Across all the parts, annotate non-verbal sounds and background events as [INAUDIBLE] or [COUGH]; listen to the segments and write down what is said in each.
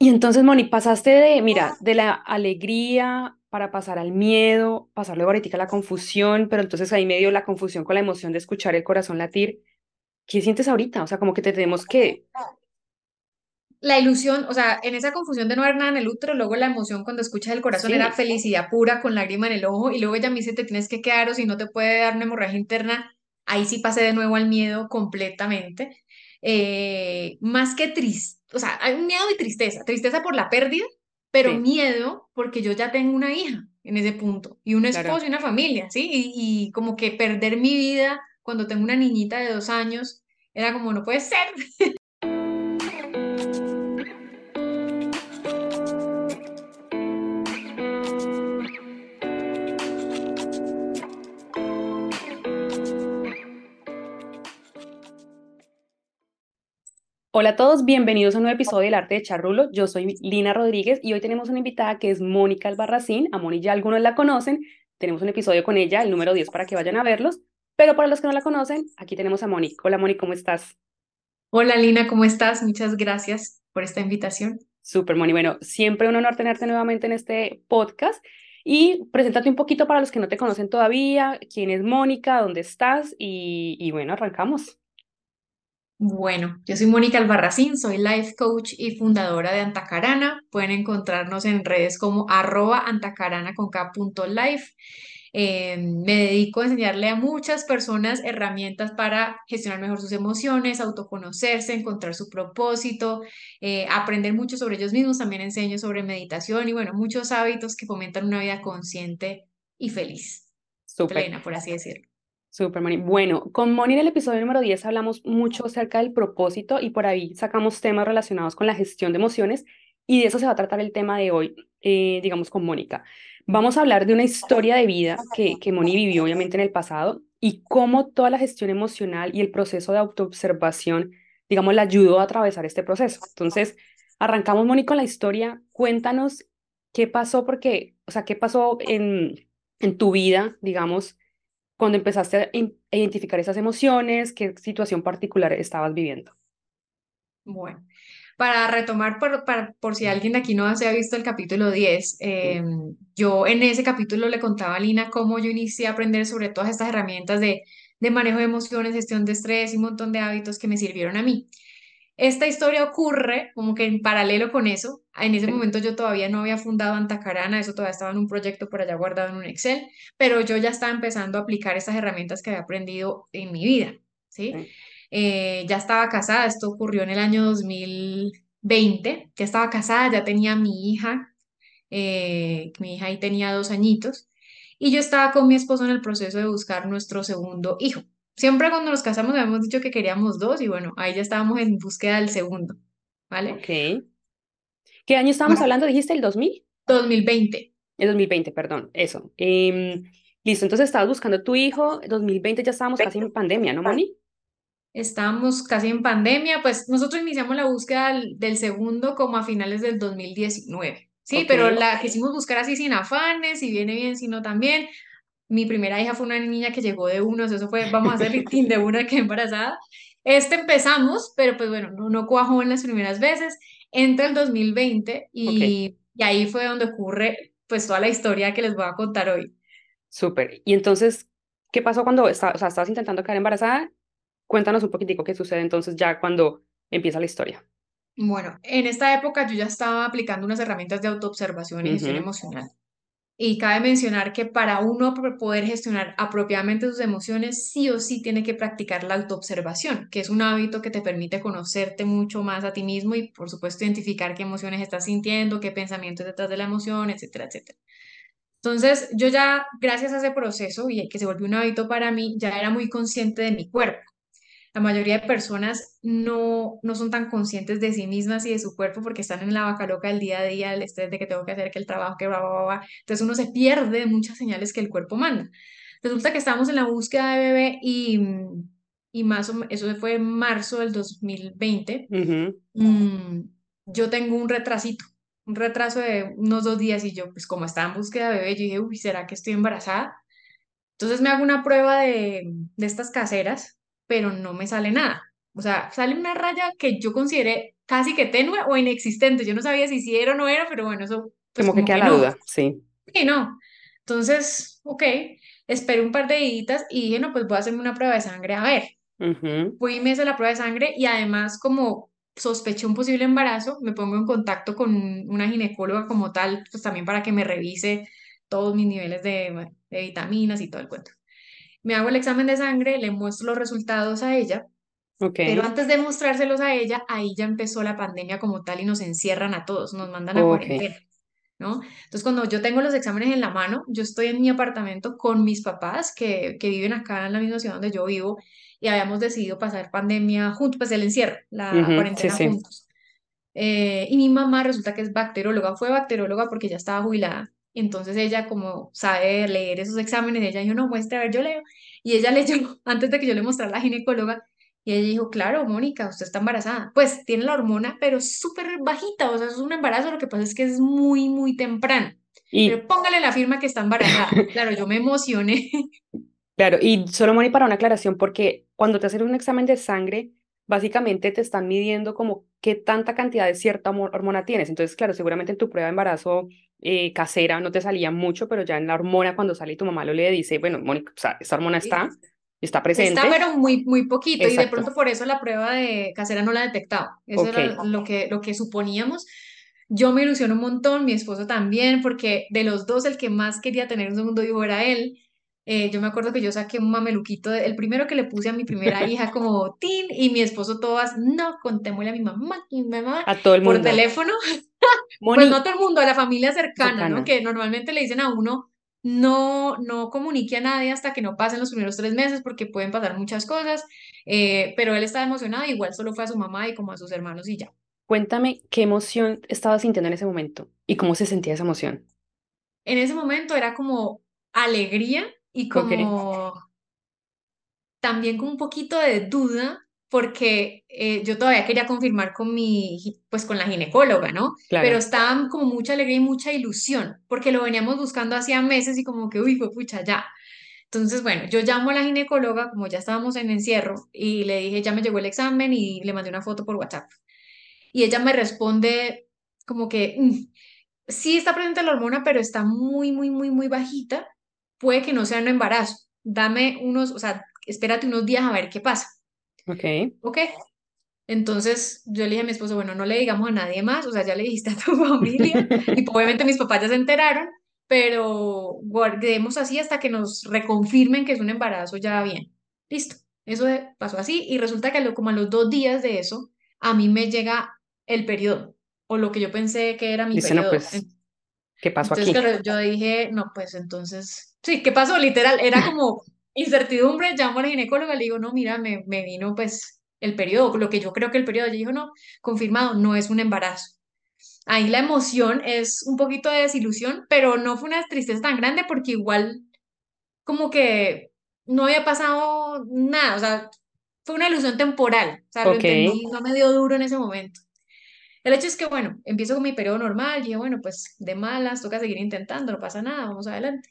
Y entonces, Moni, pasaste de, mira, de la alegría para pasar al miedo, pasar luego ahorita a la confusión, pero entonces ahí medio la confusión con la emoción de escuchar el corazón latir. ¿Qué sientes ahorita? O sea, como que te tenemos que... La ilusión, o sea, en esa confusión de no ver nada en el útero, luego la emoción cuando escuchas el corazón era felicidad pura con lágrima en el ojo y luego ella me dice te tienes que quedar o si no te puede dar una hemorragia interna. Ahí sí pasé de nuevo al miedo completamente. Eh, más que triste, o sea, hay un miedo y tristeza, tristeza por la pérdida, pero sí, miedo porque yo ya tengo una hija en ese punto y un claro. esposo y una familia, ¿sí? Y, y como que perder mi vida cuando tengo una niñita de dos años era como no puede ser. Hola a todos, bienvenidos a un nuevo episodio del Arte de Charrulo. Yo soy Lina Rodríguez y hoy tenemos una invitada que es Mónica Albarracín. A Moni ya algunos la conocen. Tenemos un episodio con ella, el número 10, para que vayan a verlos. Pero para los que no la conocen, aquí tenemos a Moni. Hola Moni, ¿cómo estás? Hola Lina, ¿cómo estás? Muchas gracias por esta invitación. Súper, Moni. Bueno, siempre un honor tenerte nuevamente en este podcast. Y preséntate un poquito para los que no te conocen todavía, quién es Mónica, dónde estás y, y bueno, arrancamos. Bueno, yo soy Mónica Albarracín, soy life coach y fundadora de Antacarana. Pueden encontrarnos en redes como arroba antacarana con K punto life. Eh, me dedico a enseñarle a muchas personas herramientas para gestionar mejor sus emociones, autoconocerse, encontrar su propósito, eh, aprender mucho sobre ellos mismos. También enseño sobre meditación y bueno, muchos hábitos que fomentan una vida consciente y feliz, plena, por así decirlo. Súper, Moni. Bueno, con Moni en el episodio número 10 hablamos mucho acerca del propósito y por ahí sacamos temas relacionados con la gestión de emociones y de eso se va a tratar el tema de hoy, eh, digamos, con Mónica. Vamos a hablar de una historia de vida que, que Moni vivió obviamente en el pasado y cómo toda la gestión emocional y el proceso de autoobservación, digamos, la ayudó a atravesar este proceso. Entonces, arrancamos, Moni, con la historia. Cuéntanos qué pasó, porque, o sea, qué pasó en, en tu vida, digamos cuando empezaste a identificar esas emociones, qué situación particular estabas viviendo. Bueno. Para retomar, por, para- por si alguien de aquí no se ha visto el capítulo 10, Sí. eh, yo en ese capítulo le contaba a Lina cómo yo inicié a aprender sobre todas estas herramientas de, de manejo de emociones, gestión de estrés y un montón de hábitos que me sirvieron a mí. Esta historia ocurre como que en paralelo con eso. En ese momento yo todavía no había fundado Antacarana, eso todavía estaba en un proyecto por allá guardado en un Excel, pero yo ya estaba empezando a aplicar estas herramientas que había aprendido en mi vida, ¿sí? sí. Eh, ya estaba casada, esto ocurrió en el año 2020, ya estaba casada, ya tenía mi hija, eh, mi hija ahí tenía dos añitos, y yo estaba con mi esposo en el proceso de buscar nuestro segundo hijo. Siempre cuando nos casamos habíamos dicho que queríamos dos y bueno, ahí ya estábamos en búsqueda del segundo, ¿vale? Ok. ¿Qué año estábamos Bueno, hablando? ¿Dijiste el 2000? 2020. El 2020, perdón, eso. Em, listo, entonces estabas buscando tu hijo, 2020 ya estábamos casi en pandemia, ¿no, Moni? Estábamos casi en pandemia, pues nosotros iniciamos la búsqueda del, del segundo como a finales del 2019, ¿sí? Ok, Pero la quisimos buscar así sin afanes, si viene bien, si no también. Mi primera hija fue una niña que llegó de unos, eso fue, vamos a hacer lifting de una que embarazada. Este empezamos, pero pues bueno, no, no cuajó en las primeras veces. Entra el 2020 ok, y, y ahí fue donde ocurre pues toda la historia que les voy a contar hoy. súper. Y entonces, ¿qué pasó cuando esta- o sea, estabas intentando quedar embarazada? Cuéntanos un poquitico qué sucede entonces ya cuando empieza la historia. Bueno, en esta época yo ya estaba aplicando unas herramientas de autoobservación y gestión emocional. Y cabe mencionar que para uno poder gestionar apropiadamente sus emociones, sí o sí tiene que practicar la autoobservación, que es un hábito que te permite conocerte mucho más a ti mismo y, por supuesto, identificar qué emociones estás sintiendo, qué pensamientos detrás de la emoción, etcétera, etcétera. Entonces, yo ya, gracias a ese proceso y que se volvió un hábito para mí, ya era muy consciente de mi cuerpo. La mayoría de personas no, no son tan conscientes de sí mismas y de su cuerpo porque están en la vaca loca del día a día, el estrés de que tengo que hacer, que el trabajo, que bla, bla, bla. Entonces uno se pierde de muchas señales que el cuerpo manda. Resulta que estábamos en la búsqueda de bebé y, y más o eso fue en marzo del 2020. ujú, mm, yo tengo un retrasito, un retraso de unos dos días y yo, pues como estaba en búsqueda de bebé, yo dije, uy, ¿será que estoy embarazada? Entonces me hago una prueba de, de estas caseras, pero no me sale nada. O sea, sale una raya que yo consideré casi que tenue o inexistente. Yo no sabía si sí era o no era, pero bueno, eso pues Como que queda que la no. duda, sí. Sí, no. Entonces, ok, esperé un par de días y dije, no, pues voy a hacerme una prueba de sangre a ver. Ujú, Fui y me hice la prueba de sangre y además como sospeché un posible embarazo, me pongo en contacto con una ginecóloga como tal, pues también para que me revise todos mis niveles de, de vitaminas y todo el cuento. Me hago el examen de sangre, le muestro los resultados a ella, Ok, pero antes de mostrárselos a ella, ahí ya empezó la pandemia como tal y nos encierran a todos, nos mandan a ok. cuarentena. ¿no? Entonces, cuando yo tengo los exámenes en la mano, yo estoy en mi apartamento con mis papás que, que viven acá en la misma ciudad donde yo vivo y habíamos decidido pasar pandemia juntos, pues el encierro, la Ujú, Sí, cuarentena sí. juntos. Eh, y mi mamá resulta que es bacterióloga, fue bacterióloga porque ya estaba jubilada. Entonces ella, como sabe leer esos exámenes, ella dijo, no, muestre, a ver, yo leo. Y ella [LAUGHS] leyó antes de que yo le mostrara a la ginecóloga y ella dijo, claro, Mónica, usted está embarazada. Pues tiene la hormona, pero es súper bajita, o sea, es un embarazo, lo que pasa es que es muy, muy temprano. Y Pero póngale la firma que está embarazada. [LAUGHS] Claro, yo me emocioné. claro, y solo Moni para una aclaración, porque cuando te hacen un examen de sangre, básicamente te están midiendo como qué tanta cantidad de cierta hormo- hormona tienes. Entonces, claro, seguramente en tu prueba de embarazo eh, casera no te salía mucho, pero ya en la hormona cuando sale tu mamá lo lee, dice, bueno, Mónica, o sea, esta hormona está, está Está, presente. pero muy, muy poquito, y de Exacto. pronto por eso la prueba de casera no la ha detectado. Eso Ok. era lo que, lo que suponíamos. Yo me ilusiono un montón, mi esposo también, porque de los dos el que más quería tener un segundo hijo era él. Eh, yo me acuerdo que yo saqué un mameluquito, de- el primero que le puse a mi primera hija como tin, y mi esposo todas, no, contémosle a mi mamá, mi mamá, A todo el por mundo. teléfono, [LAUGHS] pues no todo el mundo, a la familia cercana, ¿no? Que normalmente le dicen a uno, no, no comunique a nadie hasta que no pasen los primeros tres meses porque pueden pasar muchas cosas, eh, pero él estaba emocionado, igual solo fue a su mamá y como a sus hermanos y ya. Cuéntame qué emoción estabas sintiendo en ese momento y cómo se sentía esa emoción. En ese momento era como alegría y como también con un poquito de duda porque eh, yo todavía quería confirmar con mi, pues con la ginecóloga, ¿no? Pero claro. estaba como mucha alegría y mucha ilusión porque lo veníamos buscando hacía meses y como que, uy, fue pucha, ya. Entonces, bueno, yo llamo a la ginecóloga, como ya estábamos en encierro, y le dije, ya me llegó el examen y le mandé una foto por WhatsApp. Y ella me responde como que "Mm, sí está presente la hormona, pero está muy, muy, muy, muy bajita. Puede que no sea un embarazo. Dame unos, o sea, espérate unos días a ver qué pasa. Ok. ¿Ok? Entonces yo le dije a mi esposo, bueno, no le digamos a nadie más, o sea, ya le dijiste a tu [LAUGHS] familia y obviamente mis papás ya se enteraron, pero guardemos así hasta que nos reconfirmen que es un embarazo ya bien. Listo. Eso pasó así y resulta que como a los dos días de eso, a mí me llega el periodo o lo que yo pensé que era mi Dice, no, periodo. pues, ¿qué pasó Entonces, aquí? claro, yo dije, no, pues entonces, sí, ¿qué pasó? Literal, era como incertidumbre, llamo a la ginecóloga, le digo, no, mira, me, me vino pues el periodo, lo que yo creo que el periodo, ella dijo, no, confirmado, no es un embarazo. Ahí la emoción es un poquito de desilusión, pero no fue una tristeza tan grande porque igual como que no había pasado nada, o sea, fue una ilusión temporal, o sea, lo Ok. entendí, no me dio duro en ese momento. El hecho es que, bueno, empiezo con mi periodo normal, dije, bueno, pues de malas, toca seguir intentando, no pasa nada, vamos adelante.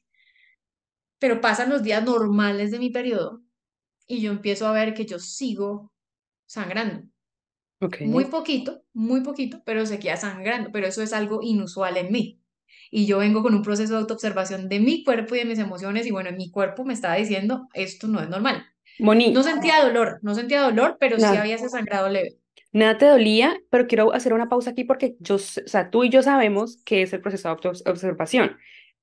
Pero pasan los días normales de mi periodo y yo empiezo a ver que yo sigo sangrando. Muy poquito, muy poquito, pero seguía sangrando, pero eso es algo inusual en mí. Y yo vengo con un proceso de autoobservación de mi cuerpo y de mis emociones y bueno, mi cuerpo me estaba diciendo, esto no es normal. No Moni, sentía dolor, no sentía dolor, pero sí nada, había ese sangrado leve. nada te dolía, pero quiero hacer una pausa aquí porque yo, o sea, tú y yo sabemos qué es el proceso de autoobservación.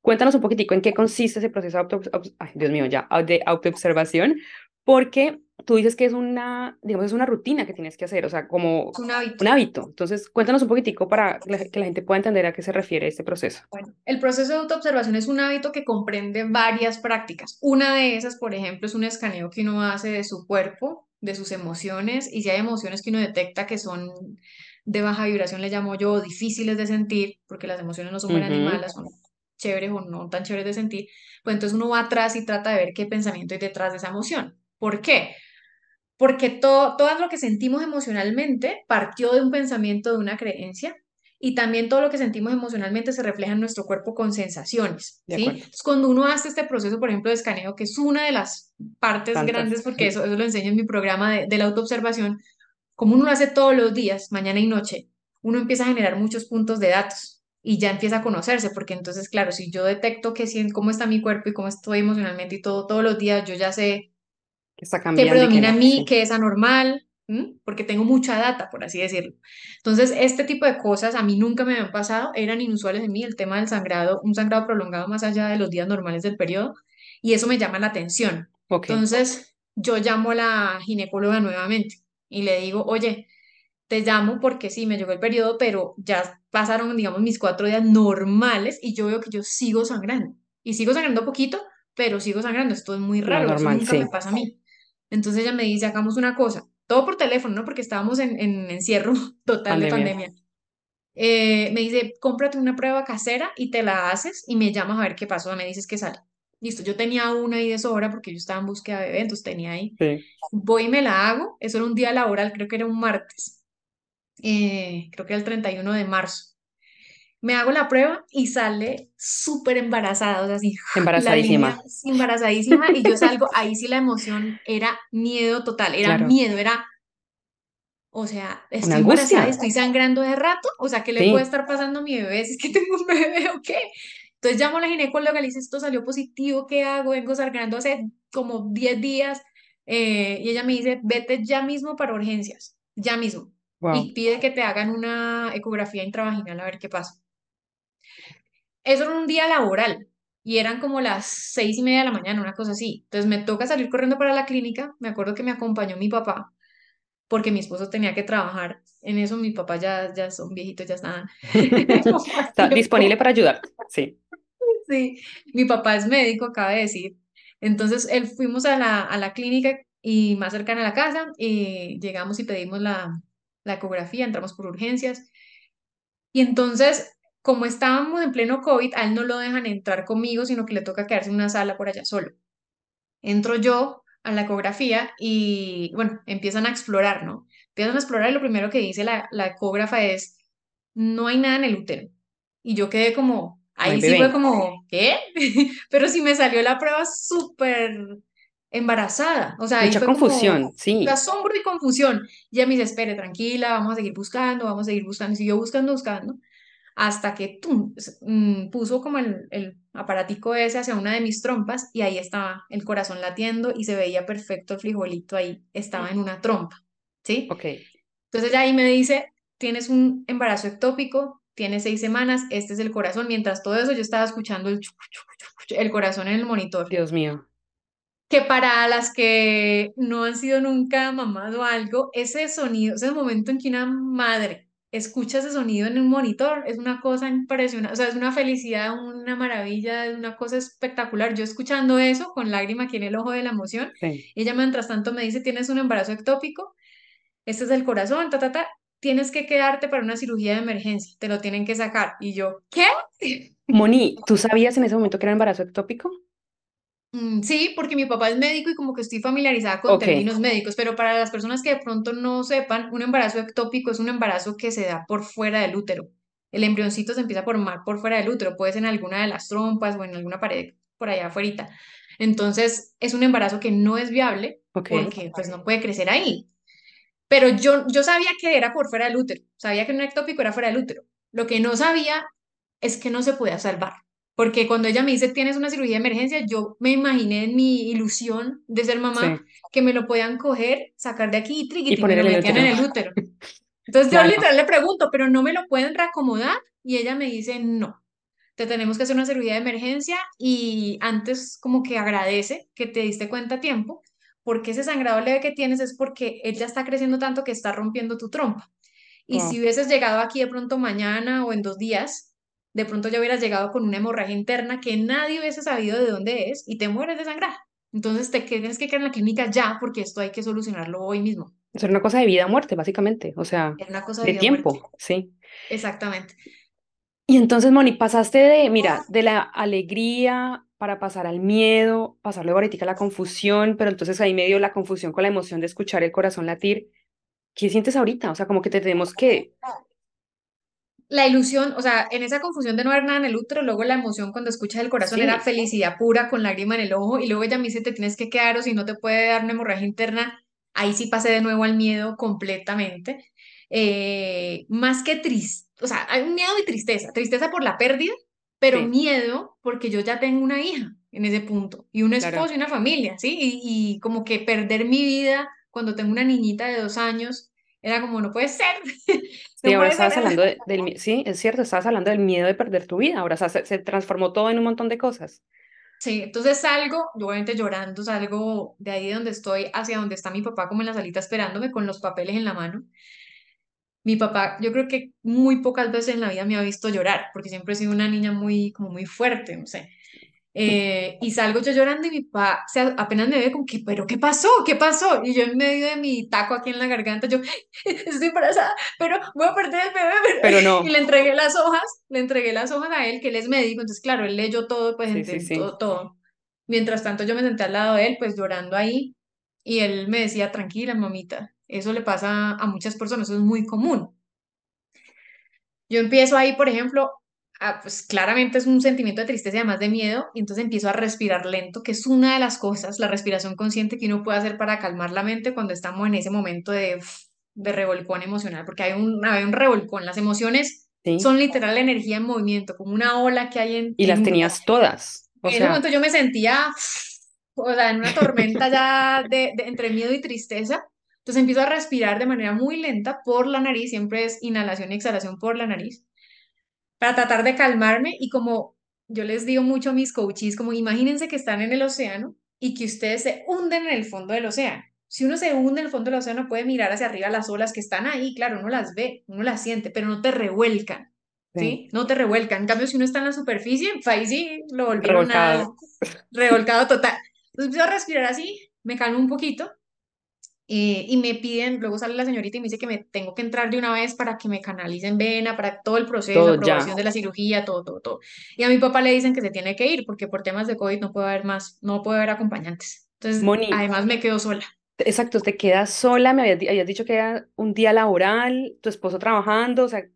Cuéntanos un poquitico en qué consiste ese proceso de auto, ay, Dios mío, ya, de autoobservación, porque tú dices que es una, digamos, es una rutina que tienes que hacer, o sea, como un hábito. un hábito. Entonces, cuéntanos un poquitico para que la, gente pueda entender a qué se refiere este proceso. Bueno, el proceso de autoobservación es un hábito que comprende varias prácticas. Una de esas, por ejemplo, es un escaneo que uno hace de su cuerpo, de sus emociones, y si hay emociones que uno detecta que son de baja vibración, le llamo yo, difíciles de sentir, porque las emociones no son buenas ni Ujú, malas, son chéveres o no tan chéveres de sentir, pues entonces uno va atrás y trata de ver qué pensamiento hay detrás de esa emoción. ¿Por qué? Porque todo, todo lo que sentimos emocionalmente partió de un pensamiento, de una creencia, y también todo lo que sentimos emocionalmente se refleja en nuestro cuerpo con sensaciones, ¿sí? Entonces, cuando uno hace este proceso, por ejemplo, de escaneo, que es una de las partes Tantas. grandes, porque eso, eso lo enseño en mi programa de, de la autoobservación, como uno lo hace todos los días, mañana y noche, uno empieza a generar muchos puntos de datos y ya empieza a conocerse, porque entonces, claro, si yo detecto que cómo está mi cuerpo y cómo estoy emocionalmente y todo, todos los días, yo ya sé Que está qué cambiando y que predomina no. en mí, qué es anormal, ¿m? porque tengo mucha data, por así decirlo. Entonces, este tipo de cosas a mí nunca me habían pasado, eran inusuales en mí, el tema del sangrado, un sangrado prolongado más allá de los días normales del periodo, y eso me llama la atención. Ok. Entonces, yo llamo a la ginecóloga nuevamente y le digo, oye, te llamo porque sí, me llegó el periodo, pero ya pasaron, digamos, mis cuatro días normales y yo veo que yo sigo sangrando. Y sigo sangrando poquito, pero sigo sangrando. Esto es muy raro, eso normal, nunca me sí. pasa a mí. Entonces ella me dice, hagamos una cosa, todo por teléfono, ¿no? Porque estábamos en, en encierro [LAUGHS] total de Pandemia. pandemia. Eh, me dice, cómprate una prueba casera y te la haces y me llamas a ver qué pasó, me dices qué sale. Listo, yo tenía una ahí de sobra porque yo estaba en búsqueda de eventos, tenía ahí. Sí. Voy y me la hago, eso era un día laboral, creo que era un martes, eh, creo que el 31 de marzo. Me hago la prueba y sale súper embarazada, o sea, así, [LAUGHS] la línea Embarazadísima. embarazadísima y yo salgo, ahí sí la emoción era miedo total, era Claro. miedo, era, o sea, Una estoy embarazada angustia. estoy sangrando de rato, o sea, ¿qué le puede Sí. estar pasando a mi bebé? Si es que tengo un bebé o qué. Entonces llamo a la ginecóloga, le dice, esto salió positivo, ¿qué hago? Vengo sangrando hace como 10 días eh, y ella me dice, vete ya mismo para urgencias, ya mismo, Wow. y pide que te hagan una ecografía intravaginal a ver qué pasa. Eso era un día laboral y eran como las seis y media de la mañana, una cosa así. Entonces me toca salir corriendo para la clínica. Me acuerdo que me acompañó mi papá porque mi esposo tenía que trabajar. En eso mis papás ya, ya son viejitos, ya más [LAUGHS] [LAUGHS] Está disponible para ayudarte. Sí. [LAUGHS] Sí, mi papá es médico, acaba de decir. Entonces él fuimos a la, a la clínica y más cercana a la casa y llegamos y pedimos la, la ecografía, entramos por urgencias. Y entonces, como estábamos en pleno COVID, a él no lo dejan entrar conmigo, sino que le toca quedarse en una sala por allá solo. Entro yo a la ecografía y, bueno, empiezan a explorar, ¿no? Empiezan a explorar y lo primero que dice la, la ecógrafa es, no hay nada en el útero. Y yo quedé como, ahí sí fue como, ¿qué? [LAUGHS] Pero sí me salió la prueba súper embarazada. O sea, Mucha fue como confusión. Sí. asombro y confusión. Y ella me dice, espere, tranquila, vamos a seguir buscando, vamos a seguir buscando. Y siguió buscando, buscando hasta que tum, mm, puso como el, el aparatico ese hacia una de mis trompas y ahí estaba el corazón latiendo y se veía perfecto el frijolito ahí, estaba en una trompa, ¿sí? Ok. Entonces ya ahí me dice, tienes un embarazo ectópico, tienes seis semanas, este es el corazón, mientras todo eso yo estaba escuchando el, el corazón en el monitor, Dios mío. Que para las que no han sido nunca mamás o algo, ese sonido, ese momento en que una madre escucha ese sonido en un monitor, es una cosa impresionante, o sea, es una felicidad, una maravilla, es una cosa espectacular. Yo escuchando eso con lágrima aquí en el ojo de la emoción, Sí. ella mientras tanto me dice, tienes un embarazo ectópico, este es el corazón, ta, ta, ta, tienes que quedarte para una cirugía de emergencia, te lo tienen que sacar. Y yo, ¿qué? Moni, ¿tú [LAUGHS] sabías en ese momento que era embarazo ectópico? Mm, Sí, porque mi papá es médico y como que estoy familiarizada con términos médicos, pero para las personas que de pronto no sepan, un embarazo ectópico es un embarazo que se da por fuera del útero. El embrioncito se empieza a formar por fuera del útero, puede ser en alguna de las trompas o en alguna pared por allá afuera. Entonces, es un embarazo que no es viable porque pues no puede crecer ahí. Pero yo, yo sabía que era por fuera del útero, sabía que un ectópico era fuera del útero. Lo que no sabía es que no se podía salvar. Porque cuando ella me dice, tienes una cirugía de emergencia, yo me imaginé en mi ilusión de ser mamá Sí. que me lo podían coger, sacar de aquí y Y me lo en el metían en útero. el útero. Entonces yo literal le pregunto, pero no me lo pueden reacomodar y ella me dice, no, te tenemos que hacer una cirugía de emergencia y antes como que agradece que te diste cuenta a tiempo, porque ese sangrado leve que tienes es porque él ya está creciendo tanto que está rompiendo tu trompa. Y Wow. si hubieses llegado aquí de pronto mañana o en dos días, de pronto ya hubieras llegado con una hemorragia interna que nadie hubiese sabido de dónde es y te mueres de sangrar. Entonces te tienes que quedar en la clínica ya porque esto hay que solucionarlo hoy mismo. Era una cosa de vida o muerte, básicamente. O sea, Es una cosa de de vida o muerte. tiempo. Sí. Exactamente. Y entonces, Moni, pasaste de, mira, de la alegría para pasar al miedo, pasar luego ahorita a la confusión, pero entonces ahí me dio la confusión con la emoción de escuchar el corazón latir. ¿Qué sientes ahorita? O sea, como que te tenemos que... La ilusión, o sea, en esa confusión de no ver nada en el útero, luego la emoción cuando escuchas el corazón era Sí, felicidad pura con lágrima en el ojo y luego ella me dice te tienes que quedar o si no te puede dar una hemorragia interna. ahí sí pasé de nuevo al miedo completamente. Eh, más que triste, o sea, hay un miedo y tristeza, tristeza por la pérdida, pero Sí, miedo porque yo ya tengo una hija en ese punto y un claro. esposo y una familia, ¿sí? Y, y como que perder mi vida cuando tengo una niñita de dos años era como, no puede ser, [LAUGHS] Sí, no ahora puede ser. estabas hablando de- del, sí, es cierto, estabas hablando del miedo de perder tu vida, ahora o sea, se, se transformó todo en un montón de cosas. Sí, entonces salgo, yo obviamente llorando, salgo de ahí donde estoy hacia donde está mi papá como en la salita esperándome con los papeles en la mano. Mi papá, yo creo que muy pocas veces en la vida me ha visto llorar, porque siempre he sido una niña muy, como muy fuerte, no sé. Eh, y salgo yo llorando y mi papá se, apenas me ve como que, pero ¿qué pasó? ¿Qué pasó? Y yo en medio de mi taco aquí en la garganta, yo [LAUGHS] estoy embarazada, pero voy a perder el bebé. pero-". Pero [LAUGHS] Y no, le entregué las hojas, le entregué las hojas a él, que él es médico, entonces claro, él leyó todo, pues sí, sí, entendió sí. todo, todo. Mientras tanto yo me senté al lado de él, pues llorando ahí, y él me decía, tranquila, mamita, eso le pasa a muchas personas, eso es muy común. Yo empiezo ahí, por ejemplo, a, pues claramente es un sentimiento de tristeza y además de miedo, y entonces empiezo a respirar lento, que es una de las cosas, la respiración consciente que uno puede hacer para calmar la mente cuando estamos en ese momento de, de revolcón emocional, porque hay un, hay un revolcón, las emociones Sí, son literal la energía en movimiento, como una ola que hay en, y en las tenías todas, o En ese momento yo me sentía, o sea, en una tormenta ya de, de- entre miedo y tristeza. Entonces empiezo a respirar de manera muy lenta por la nariz, siempre es inhalación y exhalación por la nariz para tratar de calmarme y como yo les digo mucho a mis coaches, como imagínense que están en el océano y que ustedes se hunden en el fondo del océano. Si uno se hunde en el fondo del océano puede mirar hacia arriba las olas que están ahí, claro, uno las ve, uno las siente, pero no te revuelcan, sí. No te revuelcan. En cambio, si uno está en la superficie, ahí sí lo volvieron revolcado. revolcado total. Entonces empiezo a respirar así, me calmo un poquito eh, y me piden, luego sale la señorita y me dice que me tengo que entrar de una vez para que me canalicen vena, para todo el proceso, Todo aprobación ya. de la cirugía, todo, todo, todo. Y a mi papá le dicen que se tiene que ir porque por temas de COVID no puede haber más, no puede haber acompañantes. Entonces, Moni, además me quedo sola. exacto, te quedas sola, me habías, habías dicho que era un día laboral, tu esposo trabajando, o sea,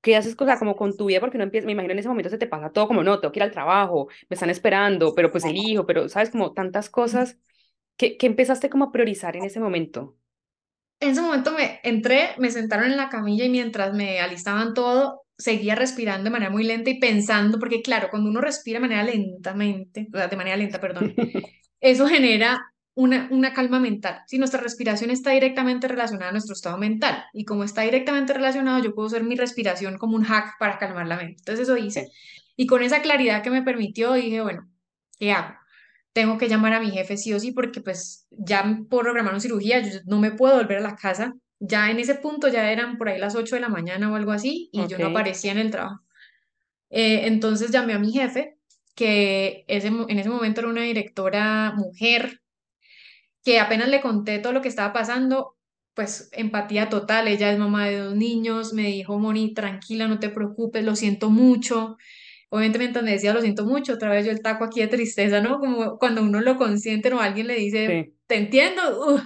¿qué haces cosa como con tu vida? Porque uno empieza, me imagino en ese momento se te pasa todo como, no, tengo que ir al trabajo, me están esperando, pero pues el hijo, pero sabes, como tantas cosas, ¿qué, qué empezaste como a priorizar en ese momento? En ese momento me entré, me sentaron en la camilla y mientras me alistaban todo, seguía respirando de manera muy lenta y pensando, porque claro, cuando uno respira de manera lentamente, o sea, de manera lenta, perdón, [LAUGHS] eso genera una, una calma mental. Si nuestra respiración está directamente relacionada a nuestro estado mental y como está directamente relacionado, yo puedo usar mi respiración como un hack para calmar la mente. Entonces eso hice y con esa claridad que me permitió dije, bueno, ¿qué hago? Tengo que llamar a mi jefe sí o sí porque pues ya puedo programar una cirugía, yo no me puedo volver a la casa. Ya en ese punto ya eran por ahí las 8 de la mañana o algo así y yo no aparecía en el trabajo. Eh, entonces llamé a mi jefe, que ese, en ese momento era una directora mujer que apenas le conté todo lo que estaba pasando, pues empatía total, ella es mamá de dos niños, me dijo, Moni, tranquila, no te preocupes, lo siento mucho. Obviamente me decía lo siento mucho, otra vez yo el taco aquí de tristeza, ¿no? Como cuando uno lo consiente o alguien le dice, sí. te entiendo, uf,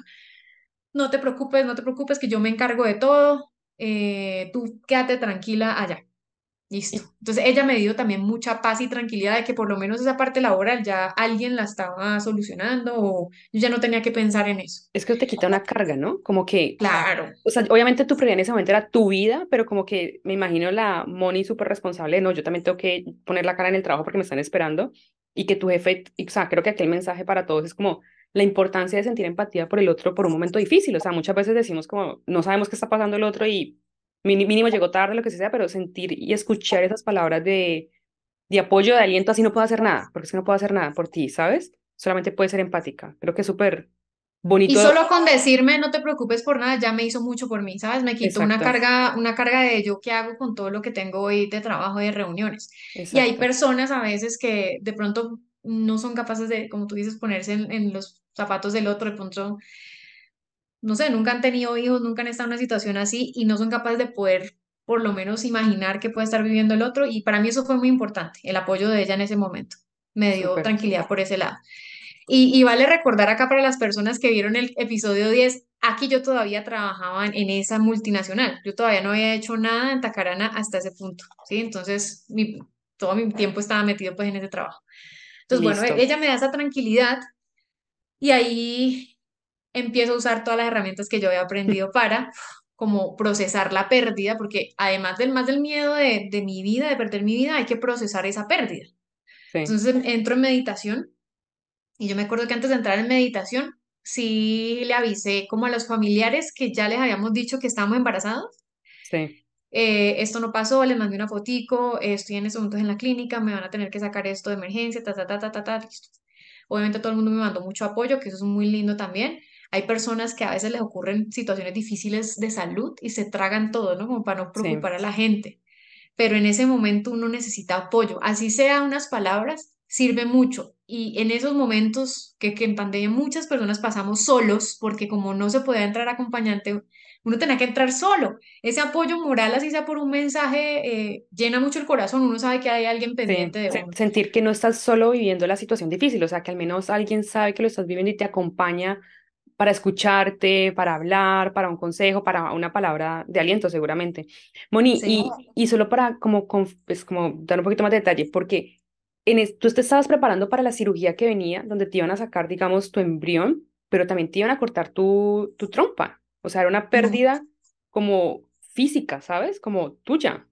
no te preocupes, no te preocupes, que yo me encargo de todo, eh, tú quédate tranquila allá. Listo. Entonces ella me dio también mucha paz y tranquilidad de que por lo menos esa parte laboral ya alguien la estaba solucionando o yo ya no tenía que pensar en eso. es que te quita una carga, ¿no? Como que, Claro. o sea, obviamente tu prioridad en ese momento era tu vida, pero como que me imagino la Moni súper responsable, no, yo también tengo que poner la cara en el trabajo porque me están esperando y que tu jefe, y, o sea, creo que aquel mensaje para todos es como la importancia de sentir empatía por el otro por un momento difícil, o sea, muchas veces decimos como, no sabemos qué está pasando el otro y mínimo llegó tarde, lo que sea, pero sentir y escuchar esas palabras de, de apoyo, de aliento, así no puedo hacer nada, porque es que no puedo hacer nada por ti, ¿sabes? Solamente puedes ser empática. Creo que es súper Y bonito. solo con decirme no te preocupes por nada ya me hizo mucho por mí, ¿sabes? Me quitó una carga, una carga de yo qué hago con todo lo que tengo hoy de trabajo y de reuniones. Y hay personas a veces que de pronto no son capaces de, como tú dices, ponerse en, en los zapatos del otro, de pronto no sé, nunca han tenido hijos, nunca han estado en una situación así y no son capaces de poder por lo menos imaginar que puede estar viviendo el otro y para mí eso fue muy importante, el apoyo de ella en ese momento. Me dio tranquilidad por ese lado. Y, y vale recordar acá para las personas que vieron el episodio 10, aquí yo todavía trabajaba en, esa multinacional, yo todavía no había hecho nada en Tacarana hasta ese punto, ¿sí? Entonces, mi, todo mi tiempo estaba metido pues en ese trabajo. Entonces, bueno, ella me da esa tranquilidad y ahí empiezo a usar todas las herramientas que yo había aprendido [LAUGHS] para como procesar la pérdida, porque además del más del miedo de, de mi vida, de perder mi vida, hay que procesar esa pérdida. Sí, Entonces entro en meditación y yo me acuerdo que antes de entrar en meditación, sí le avisé como a los familiares que ya les habíamos dicho que estábamos embarazados. sí, eh, esto no pasó, les mandé una fotico, eh, estoy en estos momentos en la clínica, me van a tener que sacar esto de emergencia, ta, ta, ta, ta, ta, ta, listo. Obviamente todo el mundo me mandó mucho apoyo, que eso es muy lindo también. Hay personas que a veces les ocurren situaciones difíciles de salud y se tragan todo, ¿no? Como para no sí, preocupar a la gente. Pero en ese momento uno necesita apoyo. Así sea unas palabras, sirve mucho. Y en esos momentos que, que en pandemia muchas personas pasamos solos, porque como no se podía entrar acompañante, uno tenía que entrar solo. Ese apoyo moral, así sea por un mensaje, eh, llena mucho el corazón. Uno sabe que hay alguien sí. pendiente de uno. Sentir que no estás solo viviendo la situación difícil, o sea, que al menos alguien sabe que lo estás viviendo y te acompaña para escucharte, para hablar, para un consejo, para una palabra de aliento, seguramente. Moni, Sí. y, y solo para como, pues, como dar un poquito más de detalle, porque en tú te estabas preparando para la cirugía que venía, donde te iban a sacar, digamos, tu embrión, pero también te iban a cortar tu, tu trompa. O sea, era una pérdida como física, ¿sabes? Como tuya.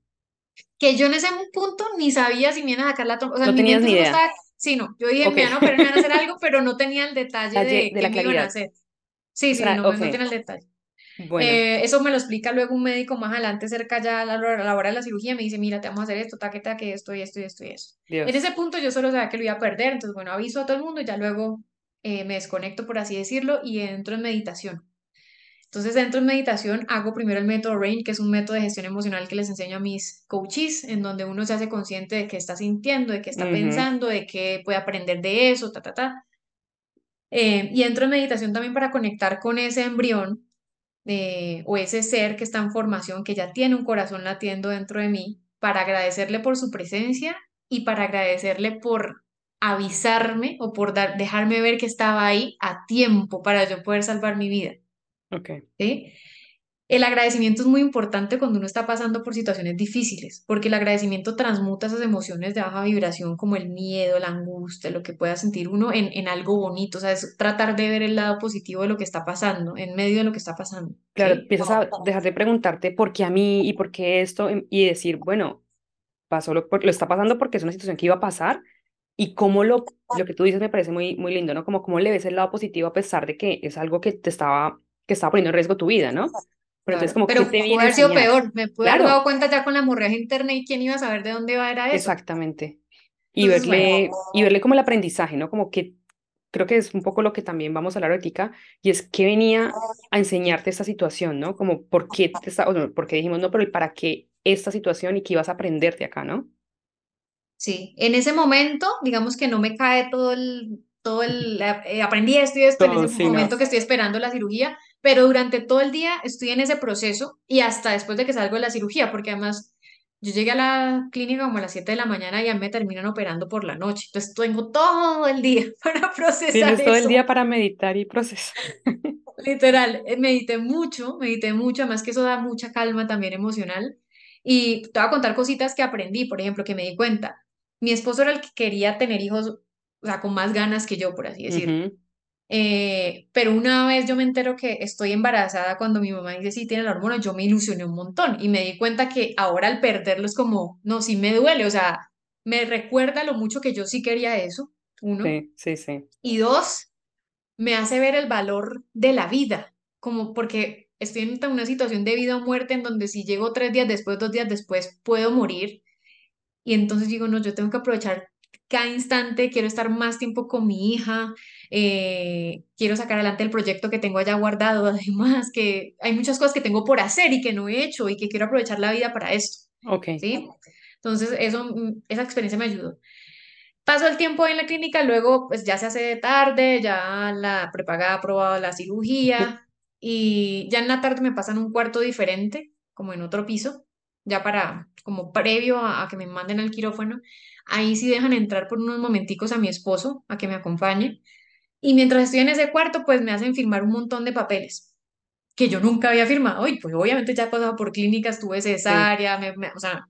que yo en ese punto ni sabía si me iban a sacar la trompa, o sea, No mi tenías ni idea. estaba, sí, no, yo dije, Ok. me van a operar, me van a hacer algo, pero no tenía el [LAUGHS] detalle Detalle de de qué la me iban a hacer. Sí, sí, no, ok. no tenía el detalle. Bueno, Eh, eso me lo explica luego un médico más adelante, cerca ya a la, hora a la hora de la cirugía, me dice, mira, te vamos a hacer esto, taque, taque, esto y esto y esto y esto. En ese Dios. punto yo solo sabía que lo iba a perder, entonces, bueno, aviso a todo el mundo y ya luego eh, me desconecto, por así decirlo, y entro en meditación. Entonces, dentro de meditación, hago primero el método RAIN, que es un método de gestión emocional que les enseño a mis coaches, en donde uno se hace consciente de qué está sintiendo, de qué está pensando, de qué puede aprender de eso, ta, ta, ta. Eh, y entro en meditación también para conectar con ese embrión eh, o ese ser que está en formación, que ya tiene un corazón latiendo dentro de mí, para agradecerle por su presencia y para agradecerle por avisarme o por dar, dejarme ver que estaba ahí a tiempo para yo poder salvar mi vida. Ok. ¿sí? El agradecimiento es muy importante cuando uno está pasando por situaciones difíciles, porque el agradecimiento transmuta esas emociones de baja vibración como el miedo, la angustia, lo que pueda sentir uno en, en algo bonito, o sea, es tratar de ver el lado positivo de lo que está pasando, en medio de lo que está pasando, Claro, ¿sí? empiezas a dejar de preguntarte por qué a mí y por qué esto em, y decir, bueno, pasó lo, lo está pasando porque es una situación que iba a pasar y cómo lo, lo que tú dices me parece muy, muy lindo, ¿no? Como cómo le ves el lado positivo a pesar de que es algo que te estaba, que estaba poniendo en riesgo tu vida, ¿no? Pero entonces, Claro, como, ¿qué pero te pudo viene a haber sido peor, me pude haber dado Claro, cuenta ya con la hemorragia interna y quién iba a saber de dónde va era eso. exactamente. Y Entonces, bueno, verle, y verle como el aprendizaje, ¿no? Como que creo que es un poco lo que también vamos a hablar ahorita, y es que venía a enseñarte esta situación, ¿no? Como por qué te está, o no, porque dijimos, no, pero ¿y para qué esta situación y qué ibas a aprender de acá, ¿no? Sí, en ese momento, digamos que no me cae todo el, todo el, eh, aprendí esto y esto en Todo, ese sí, no. momento que estoy esperando la cirugía, pero durante todo el día estoy en ese proceso y hasta después de que salgo de la cirugía, porque además yo llegué a la clínica como a las 7 de la mañana y ya me terminan operando por la noche, entonces tengo todo el día [LAUGHS] para procesar Tienes todo el día para meditar y procesar. [LAUGHS] Literal, eh, medité mucho, medité mucho, además que eso da mucha calma también emocional. Y te voy a contar cositas que aprendí, por ejemplo, que me di cuenta. Mi esposo era el que quería tener hijos, o sea, con más ganas que yo, por así decirlo. Eh, pero una vez yo me entero que estoy embarazada cuando mi mamá dice sí tiene la hormona, yo me ilusioné un montón y me di cuenta que ahora al perderlo es como, no, sí me duele, o sea, me recuerda lo mucho que yo sí quería eso, uno. Sí, sí, sí. Y dos, me hace ver el valor de la vida, como porque estoy en una situación de vida o muerte en donde si llego tres días después, dos días después, puedo morir. Y entonces digo, no, yo tengo que aprovechar cada instante, quiero estar más tiempo con mi hija, eh, quiero sacar adelante el proyecto que tengo allá guardado, [LAUGHS] además que hay muchas cosas que tengo por hacer y que no he hecho y que quiero aprovechar la vida para esto, Ok, ¿sí? Entonces, eso, mm, esa experiencia me ayudó. Paso el tiempo en la clínica, luego pues ya se hace de tarde, ya la prepaga ha aprobado la cirugía y ya en la tarde me pasan un cuarto diferente, como en otro piso, ya para, como previo a, a que me manden al quirófano. Ahí sí dejan entrar por unos momenticos a mi esposo a que me acompañe. Y mientras estoy en ese cuarto, pues me hacen firmar un montón de papeles que yo nunca había firmado. Y pues obviamente ya he pasado por clínicas, tuve sí, cesárea, me- me- o sea,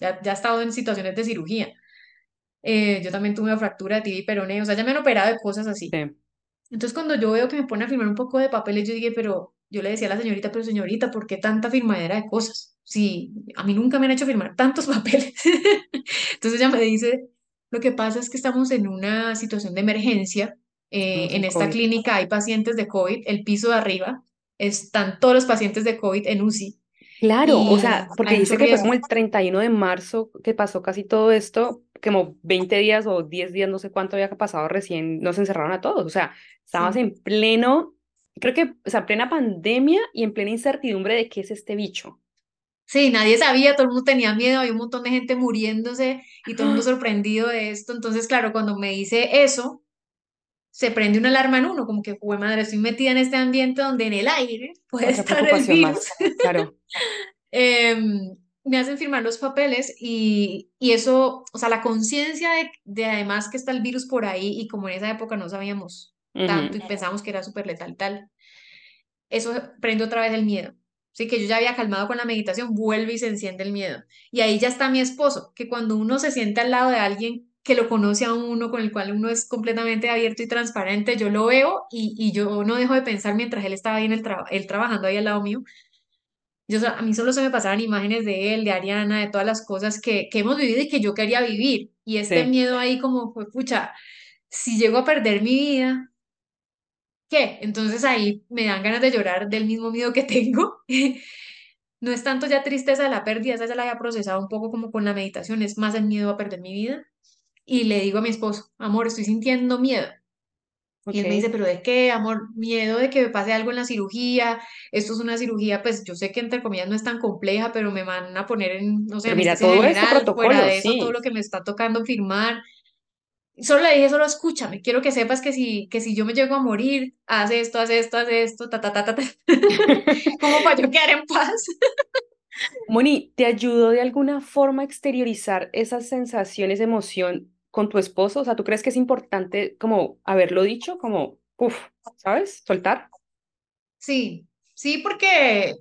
ya, ya he estado en situaciones de cirugía. Eh, yo también tuve una fractura de tibia y peroné, o sea, ya me han operado de cosas así. sí. Entonces cuando yo veo que me pone a firmar un poco de papeles, yo dije, pero yo le decía a la señorita, pero señorita, ¿por qué tanta firmadera de cosas? Si a mí nunca me han hecho firmar tantos [LAUGHS] papeles. Entonces ella me dice, lo que pasa es que estamos en una situación de emergencia. Eh, en esta COVID. clínica hay pacientes de COVID, el piso de arriba están todos los pacientes de COVID en UCI Claro, o sea, porque dice que fue como el 31 de marzo que pasó casi todo esto, como 20 días o 10 días, no sé cuánto había pasado recién, nos encerraron a todos, o sea, estabas Sí. en pleno, creo que, o sea, plena pandemia y en plena incertidumbre de qué es este bicho. Sí, nadie sabía, todo el mundo tenía miedo, había un montón de gente muriéndose y todo el mundo [GASPS] sorprendido de esto. Entonces, claro, cuando me dice eso, se prende una alarma en uno, como que, fue madre, estoy metida en este ambiente donde en el aire puede estar el virus. más, [LAUGHS] claro. [LAUGHS] Em, me hacen firmar los papeles y, y eso, o sea, la conciencia de, de además que está el virus por ahí y como en esa época no sabíamos tanto y pensábamos que era súper letal tal, eso prende otra vez el miedo. Así que yo ya había calmado con la meditación, vuelve y se enciende el miedo. Y ahí ya está mi esposo, que cuando uno se siente al lado de alguien que lo conoce a uno, con el cual uno es completamente abierto y transparente, yo lo veo y, y yo no dejo de pensar mientras él estaba ahí en el trabajo, él trabajando ahí al lado mío. Yo, a mí solo se me pasaban imágenes de él, de Ariana, de todas las cosas que, que hemos vivido y que yo quería vivir. Y este Sí, miedo ahí como fue, pucha, si llego a perder mi vida, ¿qué? Entonces ahí me dan ganas de llorar del mismo miedo que [LAUGHS] tengo. No es tanto ya tristeza de la pérdida, esa ya la había procesado un poco como con la meditación, es más el miedo a perder mi vida. Y le digo a mi esposo, amor, estoy sintiendo miedo. Y él me dice. ¿pero de qué, amor? Miedo de que me pase algo en la cirugía. Esto es una cirugía, pues yo sé que entre comillas no es tan compleja, pero me van a poner en, no sé, Pero mira, todo este general. Fuera protocolo, de eso, todo sí. lo que me está tocando firmar. Solo le dije, solo escúchame, quiero que sepas que si, que si yo me llego a morir, haz esto, haz esto, haz esto, ta, ta, ta, ta, ta. [LAUGHS] Como para yo quedar en paz. Moni, ¿te ayudó de alguna forma a exteriorizar esas sensaciones emoción con tu esposo? O sea, ¿tú crees que es importante como haberlo dicho, como, uff, ¿sabes? Soltar. Sí, sí, porque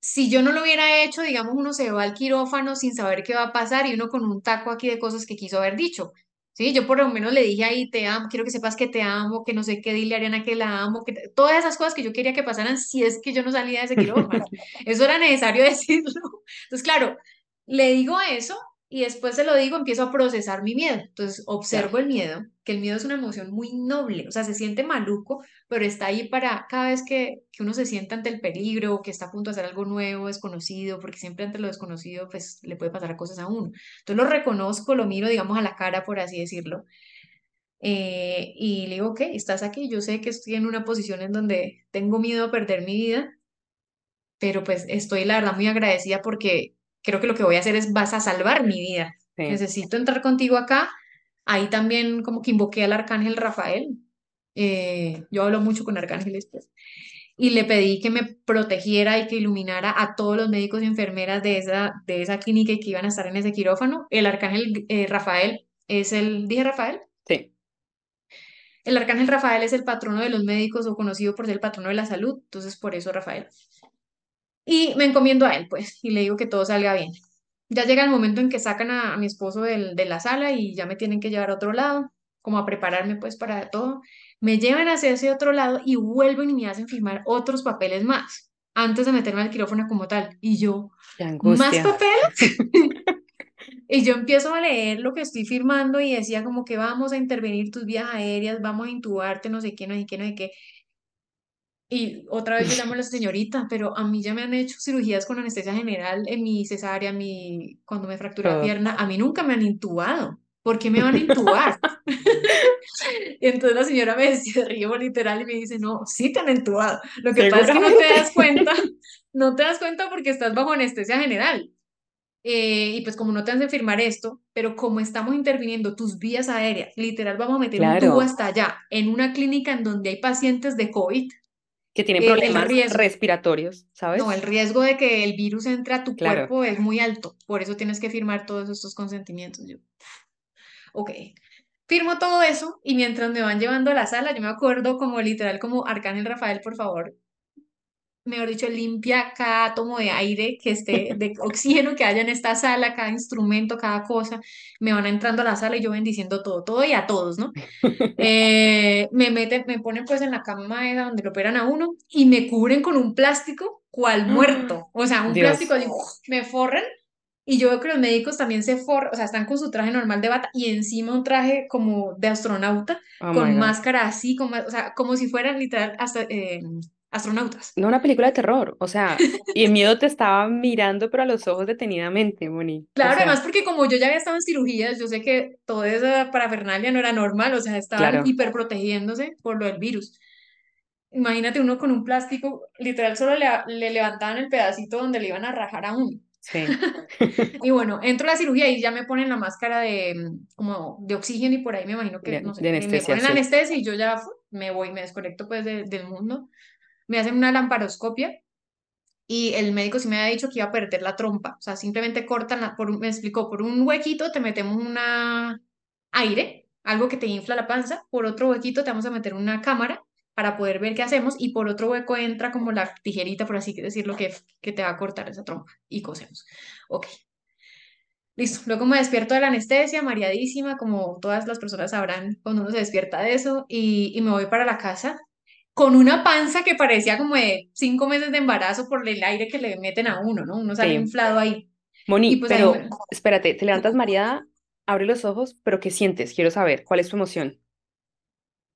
si yo no lo hubiera hecho, digamos, uno se va al quirófano sin saber qué va a pasar y uno con un taco aquí de cosas que quiso haber dicho. Sí, yo por lo menos le dije ahí, te amo, quiero que sepas que te amo, que no sé qué, dile a Ariana que la amo, que todas esas cosas que yo quería que pasaran si es que yo no salía de ese quirófano. [LAUGHS] Eso era necesario [LAUGHS] decirlo. Entonces, claro, le digo eso y después se lo digo, empiezo a procesar mi miedo. Entonces, observo el miedo, que el miedo es una emoción muy noble, o sea, se siente maluco, pero está ahí para cada vez que, que uno se sienta ante el peligro, que está a punto de hacer algo nuevo, desconocido, porque siempre ante lo desconocido, pues le puede pasar cosas a uno. Entonces lo reconozco, lo miro, digamos, a la cara, por así decirlo, eh, y le digo, ok, estás aquí, yo sé que estoy en una posición en donde tengo miedo a perder mi vida, pero pues estoy, la verdad, muy agradecida porque creo que lo que voy a hacer es, vas a salvar mi vida. sí. Necesito entrar contigo acá. Ahí también como que invoqué al arcángel Rafael. Eh, yo hablo mucho con arcángeles, pues y le pedí que me protegiera y que iluminara a todos los médicos y enfermeras de esa, de esa clínica y que iban a estar en ese quirófano. El arcángel eh, Rafael es el, dije Rafael, Sí. el arcángel Rafael es el patrono de los médicos o conocido por ser el patrono de la salud, entonces por eso Rafael. Y me encomiendo a él, pues, y le digo que todo salga bien. Ya llega el momento en que sacan a, a mi esposo del- de la sala y ya me tienen que llevar a otro lado, como a prepararme pues para todo. Me llevan hacia ese otro lado y vuelven y me hacen firmar otros papeles más antes de meterme al quirófano como tal. Y yo, ¿más papeles? [LAUGHS] Y yo empiezo a leer lo que estoy firmando y decía como que vamos a intervenir tus vías aéreas, vamos a intubarte, no sé qué, no sé qué, no sé qué. Y otra vez yo llamo a la señorita, pero a mí ya me han hecho cirugías con anestesia general en mi cesárea, mi, cuando me fracturé la pierna, a mí nunca me han intubado. ¿Por qué me van a intubar? [LAUGHS] Y entonces la señora me decía, río literal y me dice, no, sí te han intubado. Lo que pasa es que no te das cuenta, no te das cuenta porque estás bajo anestesia general. Eh, y pues como no te hacen firmar esto, pero como estamos interviniendo tus vías aéreas, literal vamos a meter un tubo Claro, hasta allá, en una clínica en donde hay pacientes de COVID, que tienen problemas riesgo respiratorios, no, el ¿sabes? riesgo de que el virus entre a tu Claro. cuerpo es muy alto, por eso tienes que firmar todos estos consentimientos. Yo, ok, firmo todo eso y mientras me van llevando a la sala, yo me acuerdo como literal como Arcángel Rafael, por favor, mejor dicho, limpia cada átomo de aire que esté, de [LAUGHS] oxígeno que haya en esta sala, cada instrumento, cada cosa. Me van entrando a la sala y yo bendiciendo todo, todo y a todos, ¿no? [LAUGHS] Eh, me meten, me ponen pues en la cama esa donde lo operan a uno y me cubren con un plástico cual muerto. O sea, un Dios, plástico así, me forran y yo veo que los médicos también se forran, o sea, están con su traje normal de bata y encima un traje como de astronauta, oh con máscara así, como, o sea, como si fueran literal hasta, eh, astronautas. No una película de terror, o sea, [LAUGHS] y el miedo te estaba mirando, pero a los ojos detenidamente, Moni. O Claro, sea, además porque como yo ya había estado en cirugías, yo sé que toda esa parafernalia no era normal, o sea, estaban claro, hiperprotegiéndose por lo del virus. Imagínate uno con un plástico, literal solo le, le levantaban el pedacito donde le iban a rajar a uno. sí, [LAUGHS] Y bueno, entro a la cirugía y ya me ponen la máscara de, como de oxígeno y por ahí me imagino que, de, no sé, de me, me anestesia, ponen sí. anestesia y yo ya me voy, me desconecto pues de- del mundo. Me hacen una lamparoscopia y el médico sí me había dicho que iba a perder la trompa. O sea, simplemente cortan, la, por, me explicó, por un huequito te metemos una aire, algo que te infla la panza, por otro huequito te vamos a meter una cámara para poder ver qué hacemos y por otro hueco entra como la tijerita, por así decirlo, que, que te va a cortar esa trompa y cosemos. Ok. Listo, luego me despierto de la anestesia, mareadísima, como todas las personas sabrán cuando uno se despierta de eso, y, y me voy para la casa con una panza que parecía como de cinco meses de embarazo por el aire que le meten a uno, ¿no? Uno sale Sí. inflado ahí. Moni, pues ahí pero me... espérate, te levantas mareada, abre los ojos, pero ¿qué sientes? Quiero saber, ¿cuál es tu emoción?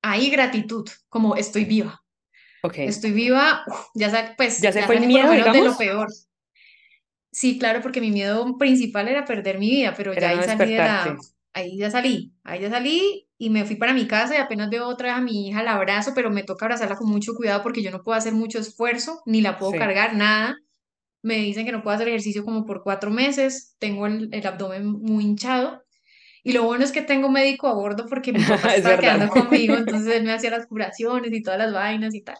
Ahí gratitud, como estoy viva. Ok, Estoy viva, ya sa- pues ¿ya se ya fue el miedo, de lo peor. Sí, claro, porque mi miedo principal era perder mi vida, pero ya no ahí salí de la, ahí ya salí, ahí ya salí y me fui para mi casa y apenas veo otra vez a mi hija, la abrazo, pero me toca abrazarla con mucho cuidado porque yo no puedo hacer mucho esfuerzo, ni la puedo Sí, cargar, nada. Me dicen que no puedo hacer ejercicio como por cuatro meses, tengo el, el abdomen muy hinchado. Y lo bueno es que tengo médico a bordo porque mi [LAUGHS] papá es estaba quedando conmigo, entonces él me hacía las curaciones y todas las vainas y tal.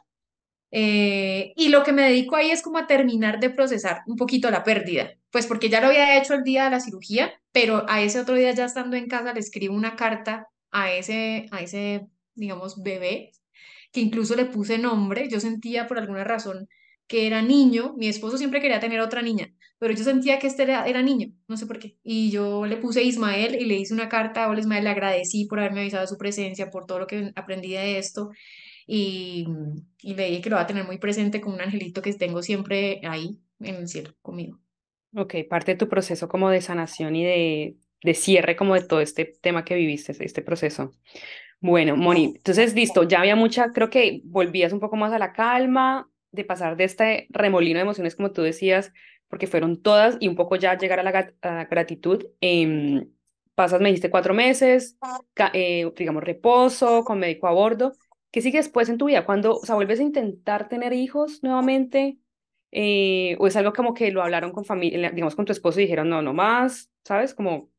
Eh, y lo que me dedico ahí es como a terminar de procesar un poquito la pérdida, pues porque ya lo había hecho el día de la cirugía, pero a ese otro día ya estando en casa le escribo una carta a ese, a ese, digamos, bebé, que incluso le puse nombre, yo sentía por alguna razón que era niño, mi esposo siempre quería tener otra niña, pero yo sentía que este era, era niño, no sé por qué, y yo le puse Ismael y le hice una carta, hola Ismael, le agradecí por haberme avisado de su presencia, por todo lo que aprendí de esto. Y, y le dije que lo va a tener muy presente como un angelito que tengo siempre ahí en el cielo conmigo. Ok, parte de tu proceso como de sanación y de, de cierre como de todo este tema que viviste, este proceso. Bueno, Moni, entonces listo, ya había mucha, creo que volvías un poco más a la calma, de pasar de este remolino de emociones como tú decías, porque fueron todas y un poco ya llegar a la, gat- a la gratitud. em, pasas, me dijiste cuatro meses, eh, digamos, reposo, con médico a bordo. ¿Qué sigue después en tu vida? Cuando, o sea, vuelves a intentar tener hijos nuevamente? Eh, ¿o es algo como que lo hablaron con familia, digamos, con tu esposo y dijeron, no, no más, ¿sabes? Como,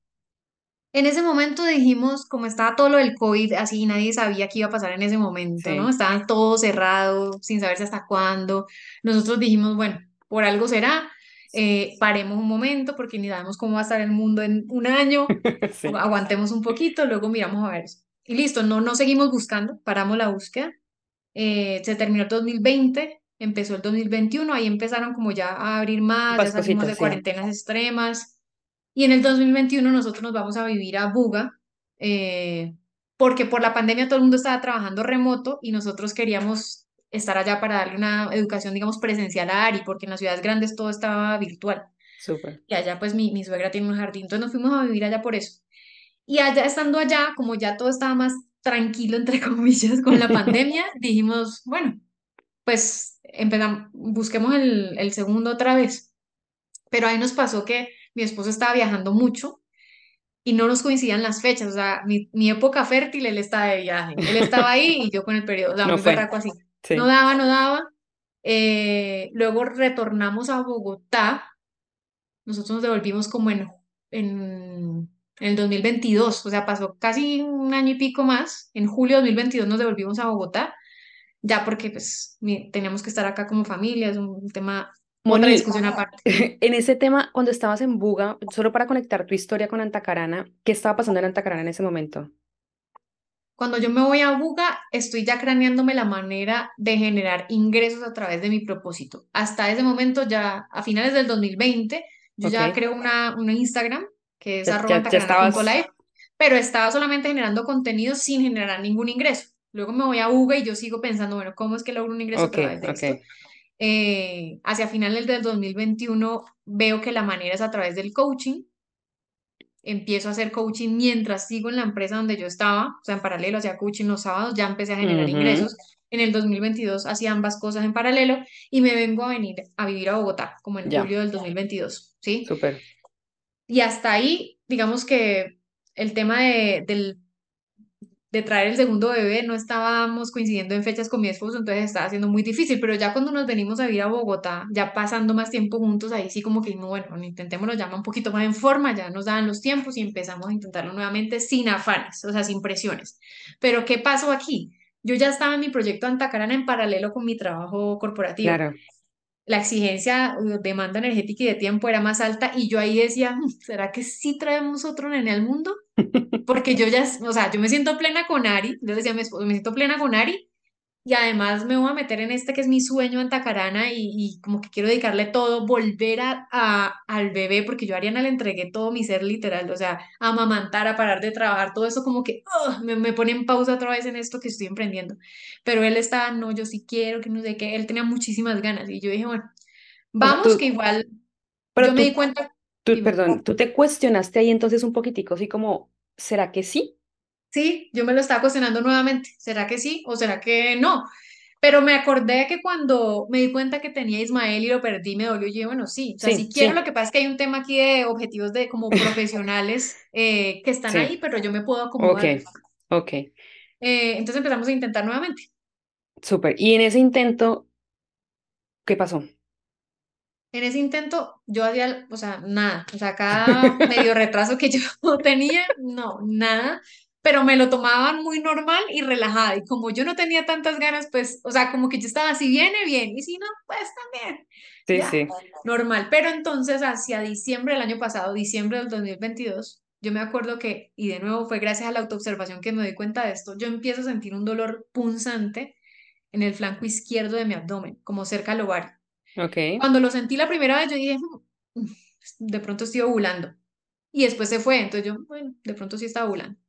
En ese momento dijimos, como estaba todo lo del COVID, así nadie sabía qué iba a pasar en ese momento, ¿no? Estaban todos cerrados, sin saberse hasta cuándo. Nosotros dijimos, bueno, por algo será, eh, paremos un momento porque ni sabemos cómo va a estar el mundo en un año, [LAUGHS] sí, aguantemos un poquito, luego miramos a ver. Y listo, no, no seguimos buscando, paramos la búsqueda. Eh, se terminó el 2020, empezó el 2021, ahí empezaron como ya a abrir más, ya más salimos cositas, de sí, cuarentenas extremas. Y en el 2021 nosotros nos vamos a vivir a Buga, eh, porque por la pandemia todo el mundo estaba trabajando remoto y nosotros queríamos estar allá para darle una educación, digamos, presencial a Ari, porque en las ciudades grandes todo estaba virtual. súper. Y allá pues mi, mi suegra tiene un jardín, entonces nos fuimos a vivir allá por eso. Y allá, estando allá, como ya todo estaba más tranquilo, entre [LAUGHS] comillas, con la pandemia, [LAUGHS] dijimos, bueno, pues empezamos, busquemos el, el segundo otra vez. Pero ahí nos pasó que mi esposo estaba viajando mucho y no nos coincidían las fechas, o sea, mi, mi época fértil, él estaba de viaje, él estaba ahí y yo con el periodo, o sea, No muy así. No daba, no daba. Eh, luego retornamos a Bogotá, nosotros nos devolvimos como en, en, en el 2022, o sea, pasó casi un año y pico más, en julio de 2022 nos devolvimos a Bogotá, ya porque pues mi- teníamos que estar acá como familia, es un tema, otra Moni, discusión [LAUGHS] aparte. en ese tema, cuando estabas en Buga, solo para conectar tu historia con Antacarana, ¿qué estaba pasando en Antacarana en ese momento? Cuando yo me voy a Buga, estoy ya craneándome la manera de generar ingresos a través de mi propósito. Hasta ese momento, ya a finales del 2020, yo ya creo una, una Instagram que es Ya, arroba ya, ya estabas. antacarana.live, pero estaba solamente generando contenido sin generar ningún ingreso. Luego me voy a Buga y yo sigo pensando, bueno, ¿cómo es que logro un ingreso a Ok, través de ok. esto? Eh, hacia finales del 2021 veo que la manera es a través del coaching empiezo a hacer coaching mientras sigo en la empresa donde yo estaba, o sea, en paralelo hacía coaching los sábados, ya empecé a generar ingresos. En el 2022 hacía ambas cosas en paralelo y me vengo a venir a vivir a Bogotá, como en Ya, julio del 2022, ¿sí? súper. Y hasta ahí, digamos que el tema de, del de traer el segundo bebé, no estábamos coincidiendo en fechas con mi esposo, entonces estaba siendo muy difícil, pero ya cuando nos venimos a vivir a Bogotá, ya pasando más tiempo juntos, ahí sí como que, no, bueno, intentémoslo ya un poquito más en forma, ya nos daban los tiempos y empezamos a intentarlo nuevamente sin afanes, o sea, sin presiones. Pero ¿qué pasó aquí? Yo ya estaba en mi proyecto Antacarana en paralelo con mi trabajo corporativo. Claro. La exigencia, uh, demanda energética y de tiempo era más alta y yo ahí decía, "Mm, ¿será que sí traemos otro nene al mundo? Porque yo ya, o sea, yo me siento plena con Ari, yo decía esposo, me siento plena con Ari, y además me voy a meter en este que es mi sueño en Tacarana y, y como que quiero dedicarle todo, volver a, a- al bebé, porque yo a Ariana le entregué todo mi ser literal, o sea, a amamantar, a parar de trabajar, todo eso como que me, me pone en pausa otra vez en esto que estoy emprendiendo. Pero él estaba, no, yo sí quiero, que no sé qué, él tenía muchísimas ganas y yo dije, bueno, vamos, que igual yo pero me di cuenta, tú, perdón, tú te cuestionaste ahí entonces un poquitico, así como, ¿será que sí? Sí, yo me lo estaba cuestionando nuevamente. ¿Será que sí o será que no? Pero me acordé que cuando me di cuenta que tenía Ismael y lo perdí, me dolió. Y dije, bueno, sí, o sea, Sí, si quiero, lo que pasa es que hay un tema aquí de objetivos de como [LAUGHS] profesionales eh, que están ahí, pero yo me puedo Ok, acomodar. ok, Eh, entonces empezamos a intentar nuevamente. súper. Y en ese intento, ¿qué pasó? En ese intento yo hacía, o sea, nada, o sea, cada medio [LAUGHS] retraso que yo [LAUGHS] tenía, no, nada, pero me lo tomaban muy normal y relajada. Y como yo no tenía tantas ganas, pues, o sea, como que yo estaba, si viene, bien, y si no, pues también, Sí, ya, sí. normal. Pero entonces, hacia diciembre del año pasado, diciembre del 2022, yo me acuerdo que, y de nuevo fue gracias a la autoobservación que me doy cuenta de esto, yo empiezo a sentir un dolor punzante en el flanco izquierdo de mi abdomen, como cerca al ovario. Ok, Cuando lo sentí la primera vez, yo dije, "Mm, de pronto estoy ovulando. Y después se fue, entonces yo, bueno, de pronto sí estaba ovulando.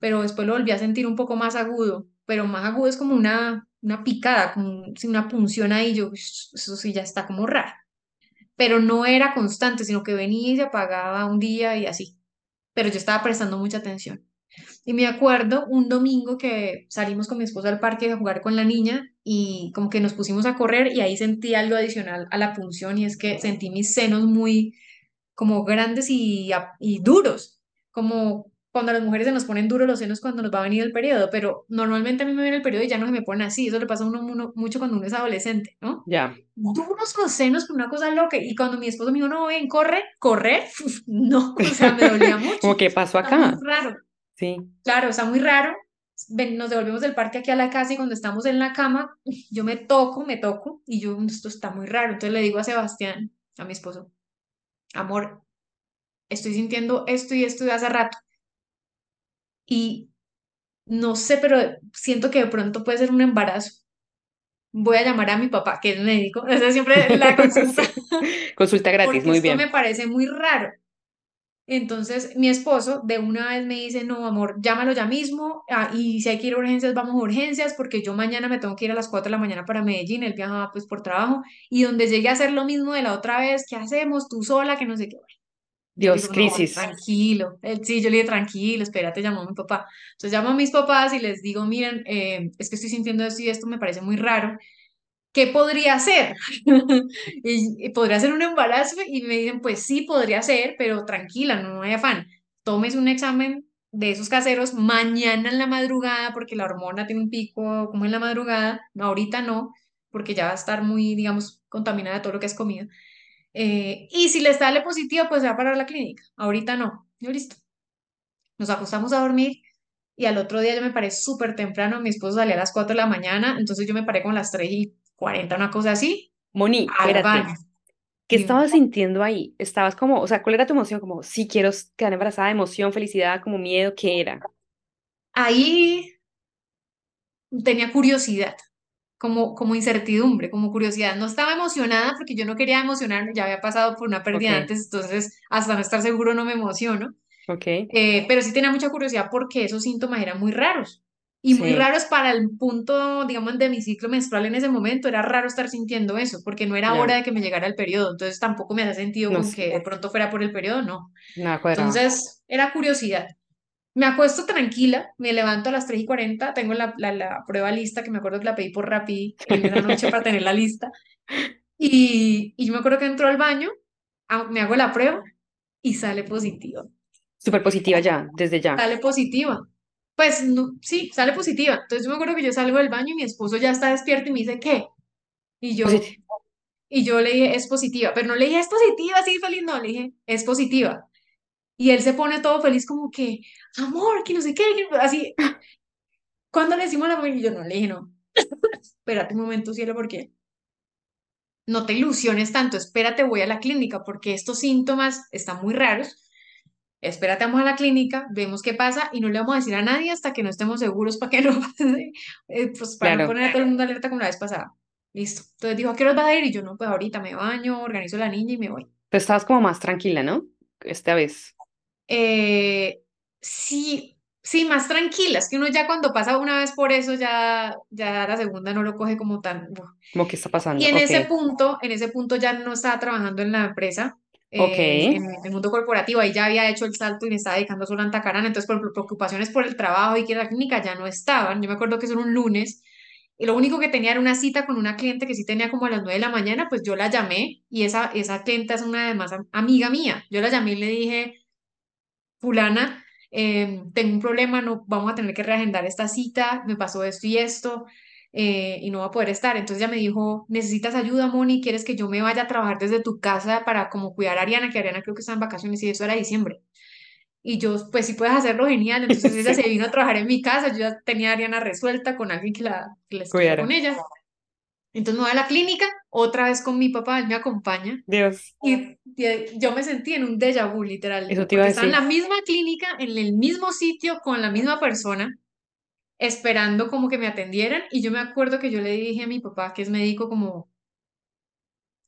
Pero después lo volví a sentir un poco más agudo, pero más agudo es como una, una picada, como una punción ahí, yo, "Ush, eso sí ya está como raro. Pero no era constante, sino que venía y se apagaba un día y así. Pero yo estaba prestando mucha atención. Y me acuerdo un domingo que salimos con mi esposo al parque a jugar con la niña y como que nos pusimos a correr y ahí sentí algo adicional a la punción y es que sentí mis senos muy como grandes y, y duros, como cuando a las mujeres se nos ponen duros los senos cuando nos va a venir el periodo, pero normalmente a mí me viene el periodo y ya no se me pone así, eso le pasa a uno, uno- mucho cuando uno es adolescente, ¿no? ya. Duros los senos con una cosa loca y cuando mi esposo me dijo, no, ven, corre, correr, [LAUGHS] no, o sea, me dolía [LAUGHS] mucho, Como, ¿qué pasó acá? raro. Sí, Claro, está muy raro. Ven, nos devolvemos del parque aquí a la casa y cuando estamos en la cama, yo me toco, me toco y yo, esto está muy raro. Entonces le digo a Sebastián, a mi esposo, amor, estoy sintiendo esto y esto de hace rato. Y no sé, pero siento que de pronto puede ser un embarazo. Voy a llamar a mi papá, que es médico. [LAUGHS] Esa es siempre la consulta. [LAUGHS] Consulta gratis, porque muy esto me bien. parece muy raro. Entonces, mi esposo de una vez me dice, no, amor, llámalo ya mismo, ah, y si hay que ir a urgencias, vamos a urgencias, porque yo mañana me tengo que ir a las 4 de la mañana para Medellín, él viajaba pues por trabajo, y donde llegue a hacer lo mismo de la otra vez, ¿qué hacemos? Tú sola, que no sé qué. Bueno, Dios, digo, no, crisis. tranquilo, él, sí, yo le dije, tranquilo, espérate, llamó a mi papá. Entonces llamo a mis papás y les digo, miren, eh, es que estoy sintiendo esto y esto me parece muy raro, ¿qué podría ser? [LAUGHS] Y, podría ser un embarazo y me dicen, pues sí, podría ser, pero tranquila, no hay afán. Tomes un examen de esos caseros mañana en la madrugada porque la hormona tiene un pico como en la madrugada, no, ahorita no, porque ya va a estar muy, digamos, contaminada de todo lo que has comido. Eh, y si le sale positivo, pues se va a parar la clínica. Ahorita no. Yo listo. Nos acostamos a dormir y al otro día yo me paré súper temprano. Mi esposo salía a las 4 de la mañana, entonces yo me paré con las 3 y 40 una cosa así, Moni, espérate. ¿Qué Dime. estabas sintiendo ahí? Estabas como, o sea, ¿cuál era tu emoción? Como, sí quiero quedar embarazada, emoción, felicidad, como miedo, ¿qué era? ahí tenía curiosidad, como, como incertidumbre, como curiosidad. No estaba emocionada porque yo no quería emocionarme, ya había pasado por una pérdida Ok, antes, entonces hasta no estar seguro no me emociono. ok, Eh, pero sí tenía mucha curiosidad porque esos síntomas eran muy raros. Y muy sí, raros para el punto, digamos, de mi ciclo menstrual en ese momento. Era raro estar sintiendo eso, porque no era hora de que me llegara el periodo. Entonces tampoco me hacía sentido no como sé, que de pronto fuera por el periodo, no. cuadraba. Entonces era curiosidad. Me acuesto tranquila, me levanto a las 3 y 40, tengo la, la, la prueba lista, que me acuerdo que la pedí por Rappi [LAUGHS] en esa noche para tener la lista. Y, y yo me acuerdo que entro al baño, me hago la prueba y sale positiva. Súper positiva ya, desde ya. Sale positiva. Pues no, sí, sale positiva. Entonces yo me acuerdo que yo salgo del baño y mi esposo ya está despierto y me dice, ¿qué? Y yo, y yo le dije, es positiva, pero no le dije, es positiva, sí, feliz, no, le dije, es positiva. Y él se pone todo feliz como que, amor, que no sé qué, que- así. Cuando le decimos la mujer, y yo no le dije, no, espérate un momento, cielo, porque no te ilusiones tanto, espérate, voy a la clínica, porque estos síntomas están muy raros. Espérate, vamos a la clínica, vemos qué pasa y no le vamos a decir a nadie hasta que no estemos seguros para que [LAUGHS] no pase, eh, pues para no Claro, poner a todo el mundo alerta como la vez pasada. Listo. Entonces dijo, ¿a qué hora vas a ir? Y yo, no, pues ahorita me baño, organizo a la niña y me voy. tú estabas como más tranquila, ¿no? Esta vez, Eh, sí, sí, más tranquilas, que uno ya cuando pasa una vez por eso, ya, ya la segunda no lo coge como tan... uf. ¿cómo que está Y pasando? en Ok, ese punto, en ese punto ya no estaba trabajando en la empresa, ok, eh, en el mundo corporativo, ahí ya había hecho el salto y me estaba dedicando solo a Antacarana, entonces por preocupaciones por el trabajo y que la clínica ya no estaban. Yo me acuerdo que eso un lunes y lo único que tenía era una cita con una cliente que sí tenía como a las 9 de la mañana, pues yo la llamé y esa, esa clienta es una además am- amiga mía. Yo la llamé y le dije, fulana, eh, tengo un problema, no vamos a tener que reagendar esta cita, me pasó esto y esto, eh, y no va a poder estar. Entonces ella me dijo, ¿necesitas ayuda, Moni? ¿Quieres que yo me vaya a trabajar desde tu casa para como cuidar a Ariana? Que Ariana creo que está en vacaciones y eso era diciembre. Y yo, pues si puedes hacerlo, genial. [LAUGHS] Entonces ella se vino a trabajar en mi casa, yo ya tenía a Ariana resuelta con alguien que la, que la estuviera con ella. Entonces me voy a la clínica, otra vez con mi papá, él me acompaña. Dios, Y y yo me sentí en un déjà vu, literal, eso te iba a porque estaba en la decir. misma clínica, en el mismo sitio, con la misma persona, esperando como que me atendieran. Y yo me acuerdo que yo le dije a mi papá, que es médico, como,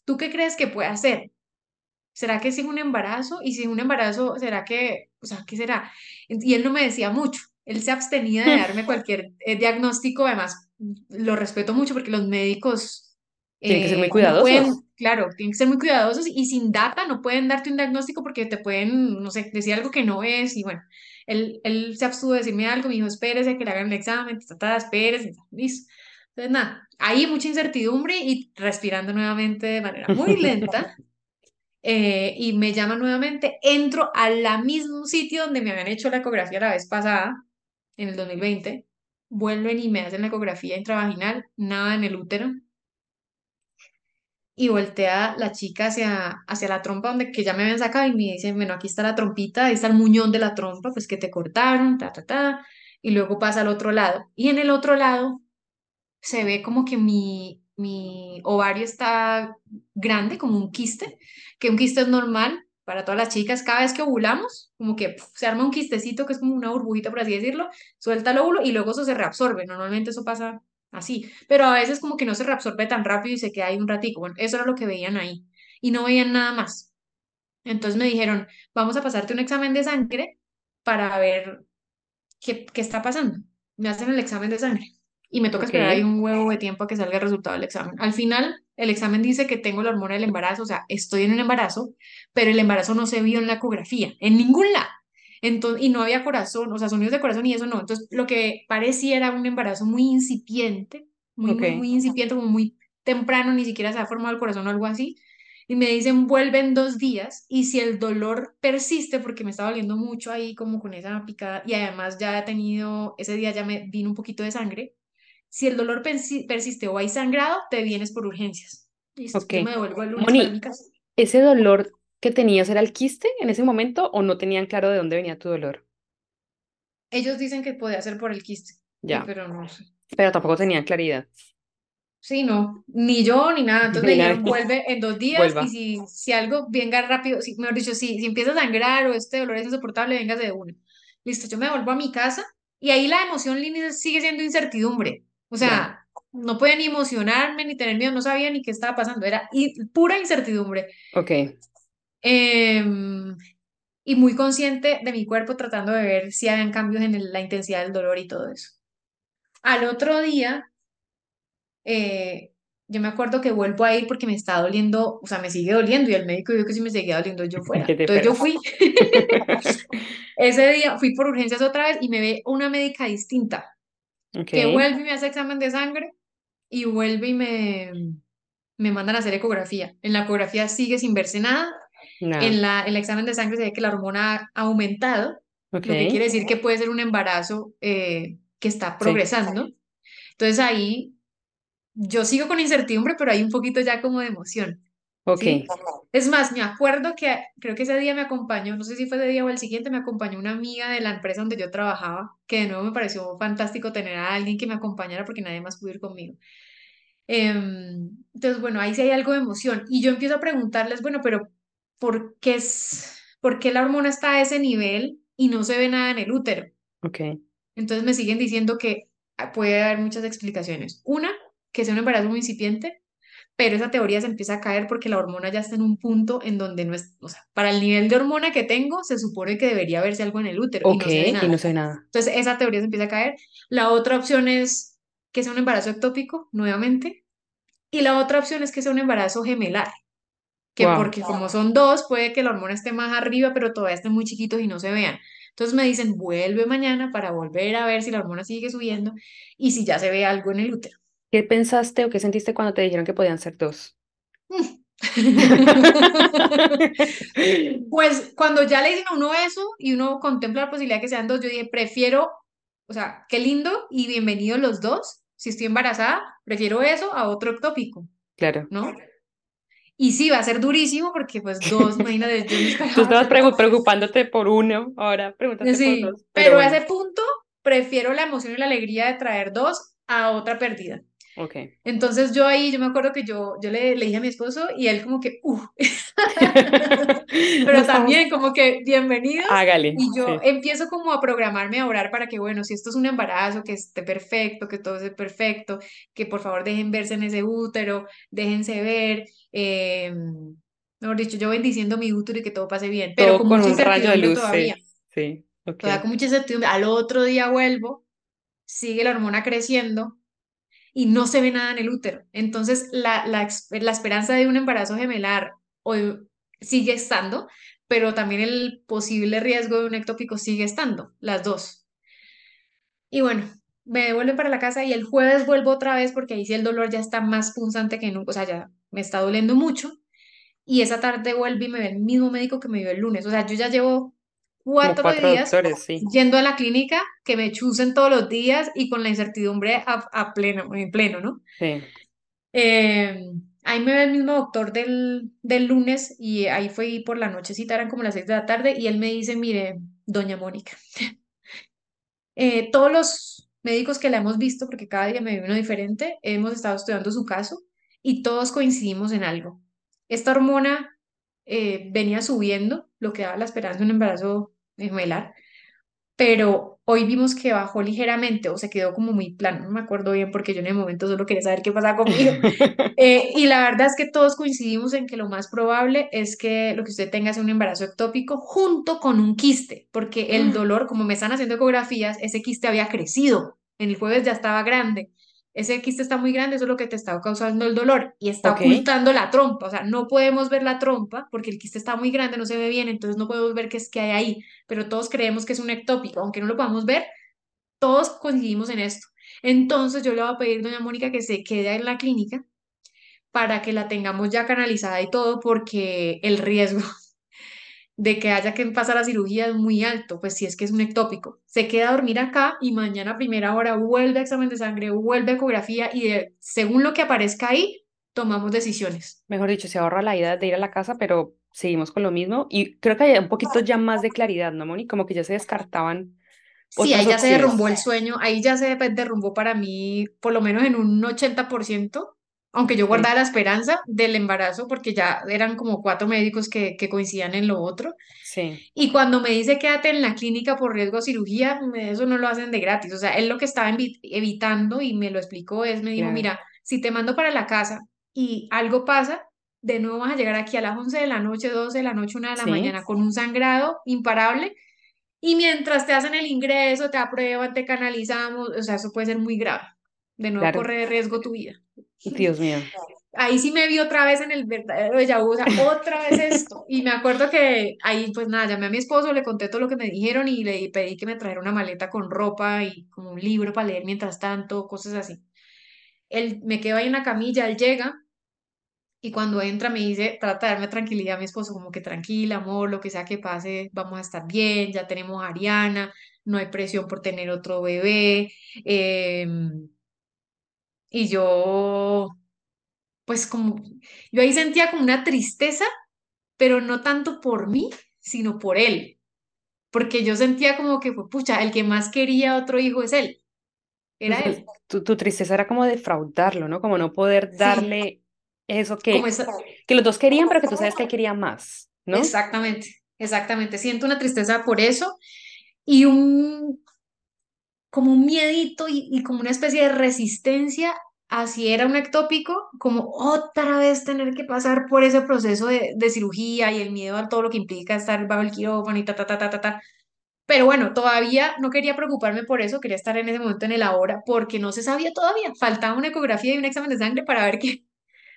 ¿tú qué crees que puede hacer? ¿Será que sí es un embarazo? Y si es un embarazo, ¿será que, o sea, qué será? Y él no me decía mucho. Él se abstenía de darme [LAUGHS] cualquier eh, diagnóstico. Además, lo respeto mucho porque los médicos Tienen que ser muy eh, pueden, cuidadosos. claro, tienen que ser muy cuidadosos y sin data no pueden darte un diagnóstico porque te pueden, no sé, decir algo que no es. Y bueno, él, él se abstuvo de decirme algo, me dijo, espérese que le hagan el examen, ta, ta, ta, espérese, listo. Entonces, nada, ahí mucha incertidumbre y respirando nuevamente de manera muy [LAUGHS] lenta eh, y me llaman nuevamente, entro al mismo sitio donde me habían hecho la ecografía la vez pasada, en el 2020, vuelven y me hacen la ecografía intravaginal, nada en el útero, y voltea la chica hacia, hacia la trompa donde que ya me habían sacado y me dice, bueno, aquí está la trompita, ahí está el muñón de la trompa, pues que te cortaron, ta, ta, ta, y luego pasa al otro lado. Y en el otro lado se ve como que mi, mi ovario está grande, como un quiste, que un quiste es normal para todas las chicas. Cada vez que ovulamos, como que se arma un quistecito que es como una burbujita, por así decirlo, suelta el óvulo y luego eso se reabsorbe. Normalmente eso pasa así, pero a veces como que no se reabsorbe tan rápido y se queda ahí un ratico. Bueno, eso era lo que veían ahí y no veían nada más. Entonces me dijeron, vamos a pasarte un examen de sangre para ver ¿qué, qué está pasando? Me hacen el examen de sangre y me toca esperar ahí un huevo de tiempo a que salga el resultado del examen. Al final, el examen dice que tengo la hormona del embarazo, o sea, estoy en un embarazo, pero el embarazo no se vio en la ecografía, en ningún lado. Entonces, y no había corazón, o sea, sonidos de corazón y eso no. Entonces, lo que parecía era un embarazo muy incipiente, muy, muy, incipiente, como muy temprano, ni siquiera se ha formado el corazón o algo así y me dicen vuelve en dos días y si el dolor persiste, porque me estaba doliendo mucho ahí como con esa picada y además ya he tenido, ese día ya me vino un poquito de sangre, si el dolor persi- persiste o hay sangrado, te vienes por urgencias. Listo, ok. yo me devuelvo el lunes para mi Moni, casa. ¿ese dolor que tenías era el quiste en ese momento o no tenían claro de dónde venía tu dolor? Ellos dicen que puede ser por el quiste, y Ya, pero no sé. pero tampoco tenían claridad. Sí, no, ni yo ni nada. Entonces me [LAUGHS] Ni dijeron, nadie. vuelve en dos días y Vuelva. si, si algo venga rápido, si, mejor dicho, si, si empieza a sangrar o este dolor es insoportable, vengas de una. Listo, yo me vuelvo a mi casa Y ahí la emoción sigue siendo incertidumbre. O sea, no podía ni emocionarme ni tener miedo, no sabía ni qué estaba pasando, era pura incertidumbre. Ok. Em, y muy consciente de mi cuerpo tratando de ver si habían cambios en la intensidad del dolor y todo eso. Al otro día, eh, yo me acuerdo que vuelvo a ir porque me está doliendo, o sea, me sigue doliendo y el médico dijo que si me seguía doliendo yo fuera. [LAUGHS] Entonces yo fui. [LAUGHS] Ese día fui por urgencias otra vez y me ve una médica distinta. Que vuelve y me hace examen de sangre y vuelve y me, me mandan a hacer ecografía. En la ecografía sigue sin verse nada. En la, el examen de sangre se ve que la hormona ha aumentado, lo que quiere decir que puede ser un embarazo eh, que está progresando. Entonces ahí yo sigo con incertidumbre, pero hay un poquito ya como de emoción. Ok. Es más, me acuerdo que creo que ese día me acompañó, no sé si fue ese día o el siguiente, me acompañó una amiga de la empresa donde yo trabajaba, que de nuevo me pareció fantástico tener a alguien que me acompañara porque nadie más pudo ir conmigo. Em, entonces, bueno, ahí sí hay algo de emoción. Y yo empiezo a preguntarles, bueno, pero ¿por qué, es, ¿por qué la hormona está a ese nivel y no se ve nada en el útero? Ok. Entonces me siguen diciendo que puede haber muchas explicaciones. Una, que sea un embarazo muy incipiente, pero esa teoría se empieza a caer porque la hormona ya está en un punto en donde no es, o sea, para el nivel de hormona que tengo, se supone que debería verse algo en el útero y no nada. Y no se ve nada. Entonces esa teoría se empieza a caer. La otra opción es que sea un embarazo ectópico, nuevamente. Y la otra opción es que sea un embarazo gemelar, que porque como son dos, puede que la hormona esté más arriba, pero todavía estén muy chiquitos y no se vean. Entonces me dicen, vuelve mañana para volver a ver si la hormona sigue subiendo y si ya se ve algo en el útero. ¿Qué pensaste o qué sentiste cuando te dijeron que podían ser dos? [LAUGHS] pues cuando ya le dicen a uno eso y uno contempla la posibilidad de que sean dos, yo dije, prefiero, o sea, qué lindo y bienvenidos los dos. Si estoy embarazada, prefiero eso a otro ectópico. Claro. ¿No? Y sí, va a ser durísimo porque pues dos, [LAUGHS] imagínate, Tú estabas preocupándote por uno, ahora pregúntate sí, por dos. Pero, pero a ese punto prefiero la emoción y la alegría de traer dos a otra pérdida. Okay. Entonces yo ahí, yo me acuerdo que yo, yo le, le dije a mi esposo y él como que, [LAUGHS] [LAUGHS] pero también como que bienvenido. Hágale. Y yo empiezo como a programarme a orar para que, bueno, si esto es un embarazo, que esté perfecto, que todo esté perfecto, que por favor dejen verse en ese útero, déjense ver. Eh, mejor dicho, yo bendiciendo mi útero y que todo pase bien, pero con, mucha un rayo de luz. Todavía. Sí, okay. Todavía con mucha incertidumbre. Al otro día vuelvo, sigue la hormona creciendo y no se ve nada en el útero. Entonces, la, la, la esperanza de un embarazo gemelar sigue estando, pero también el posible riesgo de un ectópico sigue estando, las dos. Y bueno, me devuelven para la casa y el jueves vuelvo otra vez porque ahí sí el dolor ya está más punzante que nunca, o sea, ya me está doliendo mucho. Y esa tarde vuelvo y me ve el mismo médico que me vio el lunes. O sea, yo ya llevo cuatro, días yendo a la clínica, que me chusen todos los días y con la incertidumbre a, a pleno, en pleno, ¿no? Sí. Eh, ahí me ve el mismo doctor del, del lunes y ahí fue por la nochecita, eran como las seis de la tarde y él me dice, mire, doña Mónica, [LAUGHS] eh, todos los médicos que la hemos visto, porque cada día me ve uno diferente, hemos estado estudiando su caso y todos coincidimos en algo. Esta hormona eh, venía subiendo, lo que daba la esperanza de un embarazo gemelar, pero hoy vimos que bajó ligeramente o se quedó como muy plano, no me acuerdo bien porque yo en el momento solo quería saber qué pasaba conmigo. [LAUGHS] Eh, y la verdad es que todos coincidimos en que lo más probable es que lo que usted tenga sea un embarazo ectópico junto con un quiste, porque el dolor, como me están haciendo ecografías, ese quiste había crecido, en el jueves ya estaba grande ese quiste está muy grande, eso es lo que te está causando el dolor y está ocultando la trompa, o sea, no podemos ver la trompa porque el quiste está muy grande, no se ve bien, entonces no podemos ver qué es que hay ahí, pero todos creemos que es un ectópico, aunque no lo podamos ver, todos coincidimos en esto. Entonces yo le voy a pedir, doña Mónica, que se quede en la clínica para que la tengamos ya canalizada y todo, porque el riesgo de que haya que pasar la cirugía es muy alto, pues si es que es un ectópico. Se queda a dormir acá y mañana a primera hora vuelve a examen de sangre, vuelve a ecografía y según lo que aparezca ahí, tomamos decisiones. Mejor dicho, se ahorra la idea de ir a la casa, pero seguimos con lo mismo y creo que hay un poquito ya más de claridad, ¿no, Moni? Como que ya se descartaban. Sí, ahí ya se derrumbó el sueño, ahí ya se derrumbó para mí por lo menos en un 80%. Aunque yo guardaba la esperanza del embarazo porque ya eran como cuatro médicos que, que coincidían en lo otro. sí, Y cuando me dice quédate en la clínica por riesgo de cirugía, eso no lo hacen de gratis. O sea, él lo que estaba evitando y me lo explicó es, me dijo, claro. mira, si te mando para la casa y algo pasa, de nuevo vas a llegar aquí a las 11 de la noche, 12 de la noche, una de la Sí, mañana con un sangrado imparable. Y mientras te hacen el ingreso, te aprueban, te canalizamos, o sea, eso puede ser muy grave. De nuevo claro. corre de riesgo tu vida. [LAUGHS] Dios mío. ahí sí me vi otra vez en el verdadero déjà vu, o sea, otra vez [LAUGHS] esto. Y me acuerdo que ahí, pues nada, llamé a mi esposo, le conté todo lo que me dijeron y le pedí que me trajera una maleta con ropa y como un libro para leer mientras tanto, cosas así. Él me quedo ahí en la camilla, él llega y cuando entra me dice, trata de darme tranquilidad a mi esposo, como que tranquila, amor, lo que sea que pase, vamos a estar bien, ya tenemos a Ariana, no hay presión por tener otro bebé. em, y yo, pues como, yo ahí sentía como una tristeza pero no tanto por mí, sino por él, porque yo sentía como que, fue, pucha, el que más quería otro hijo es él, era él. tu, tu tristeza era como defraudarlo, ¿no? Como no poder Sí, darle eso que, que los dos querían, pero que tú sabes que él quería más, ¿no? exactamente, exactamente. Siento una tristeza por eso y un, como un miedito y, y como una especie de resistencia a si era un ectópico, como otra vez tener que pasar por ese proceso de, de cirugía y el miedo a todo lo que implica estar bajo el quirófano y ta, ta, ta, ta, ta, ta. Pero bueno, todavía no quería preocuparme por eso, quería estar en ese momento en el ahora, porque no se sabía todavía. Faltaba una ecografía y un examen de sangre para ver qué.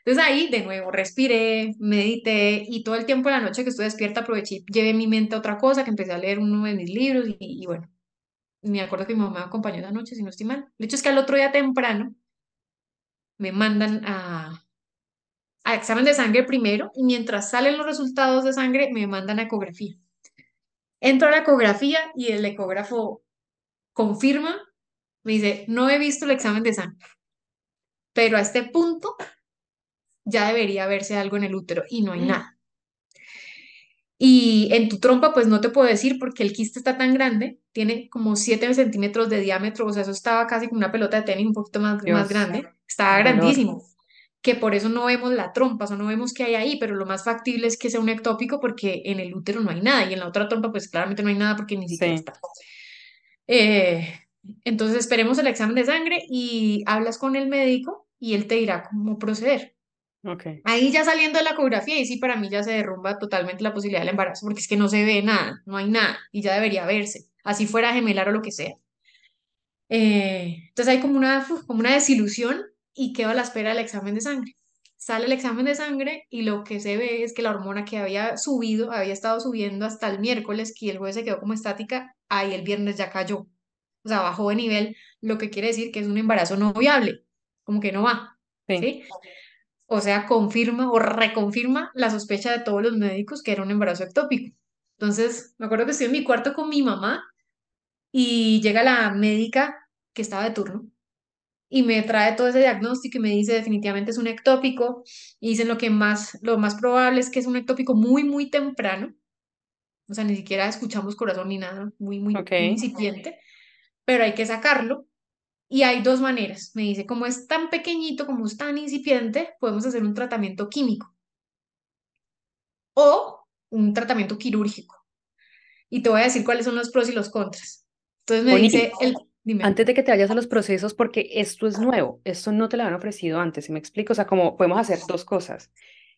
Entonces ahí, de nuevo, respiré, medité y todo el tiempo de la noche que estuve despierta aproveché, llevé mi mente a otra cosa, que empecé a leer uno de mis libros y, y bueno, me acuerdo que mi mamá me acompañó esa noche, si no estoy mal. El hecho es que al otro día temprano me mandan a, a examen de sangre primero y mientras salen los resultados de sangre me mandan a ecografía. Entro a la ecografía y el ecógrafo confirma Me dice, no he visto el examen de sangre, pero a este punto ya debería verse algo en el útero y no hay nada. Y en tu trompa, pues no te puedo decir porque el quiste está tan grande, tiene como 7 centímetros de diámetro, o sea, eso estaba casi como una pelota de tenis un poquito más, grande, estaba grandísimo, que por eso no vemos la trompa, o no vemos qué hay ahí, pero lo más factible es que sea un ectópico porque en el útero no hay nada y en la otra trompa, pues claramente no hay nada porque ni siquiera Sí, está. Eh, entonces esperemos el examen de sangre y hablas con el médico y él te dirá cómo proceder. Ok. Ahí ya saliendo de la ecografía, y sí para mí ya se derrumba totalmente la posibilidad del embarazo, porque es que no se ve nada, no hay nada, y ya debería verse, así fuera gemelar o lo que sea. Eh, entonces hay como una, como una desilusión y quedo a la espera del examen de sangre. Sale el examen de sangre y lo que se ve es que la hormona que había subido, había estado subiendo hasta el miércoles, que el jueves se quedó como estática, ahí el viernes ya cayó. O sea, bajó de nivel, lo que quiere decir que es un embarazo no viable, como que no va, Sí. ¿sí? O sea, confirma o reconfirma la sospecha de todos los médicos que era un embarazo ectópico. Entonces, me acuerdo que estoy en mi cuarto con mi mamá y llega la médica que estaba de turno y me trae todo ese diagnóstico y me dice definitivamente es un ectópico y dicen lo que más, lo más probable es que es un ectópico muy, muy temprano, o sea, ni siquiera escuchamos corazón ni nada, muy, muy, muy incipiente, pero hay que sacarlo y hay dos maneras. Me dice, como es tan pequeñito, como es tan incipiente, podemos hacer un tratamiento químico o un tratamiento quirúrgico. Y te voy a decir cuáles son los pros y los contras. Entonces me dice, el, dime. antes de que te vayas a los procesos, porque esto es nuevo, esto no te lo han ofrecido antes, ¿sí me explico? O sea, como podemos hacer dos cosas.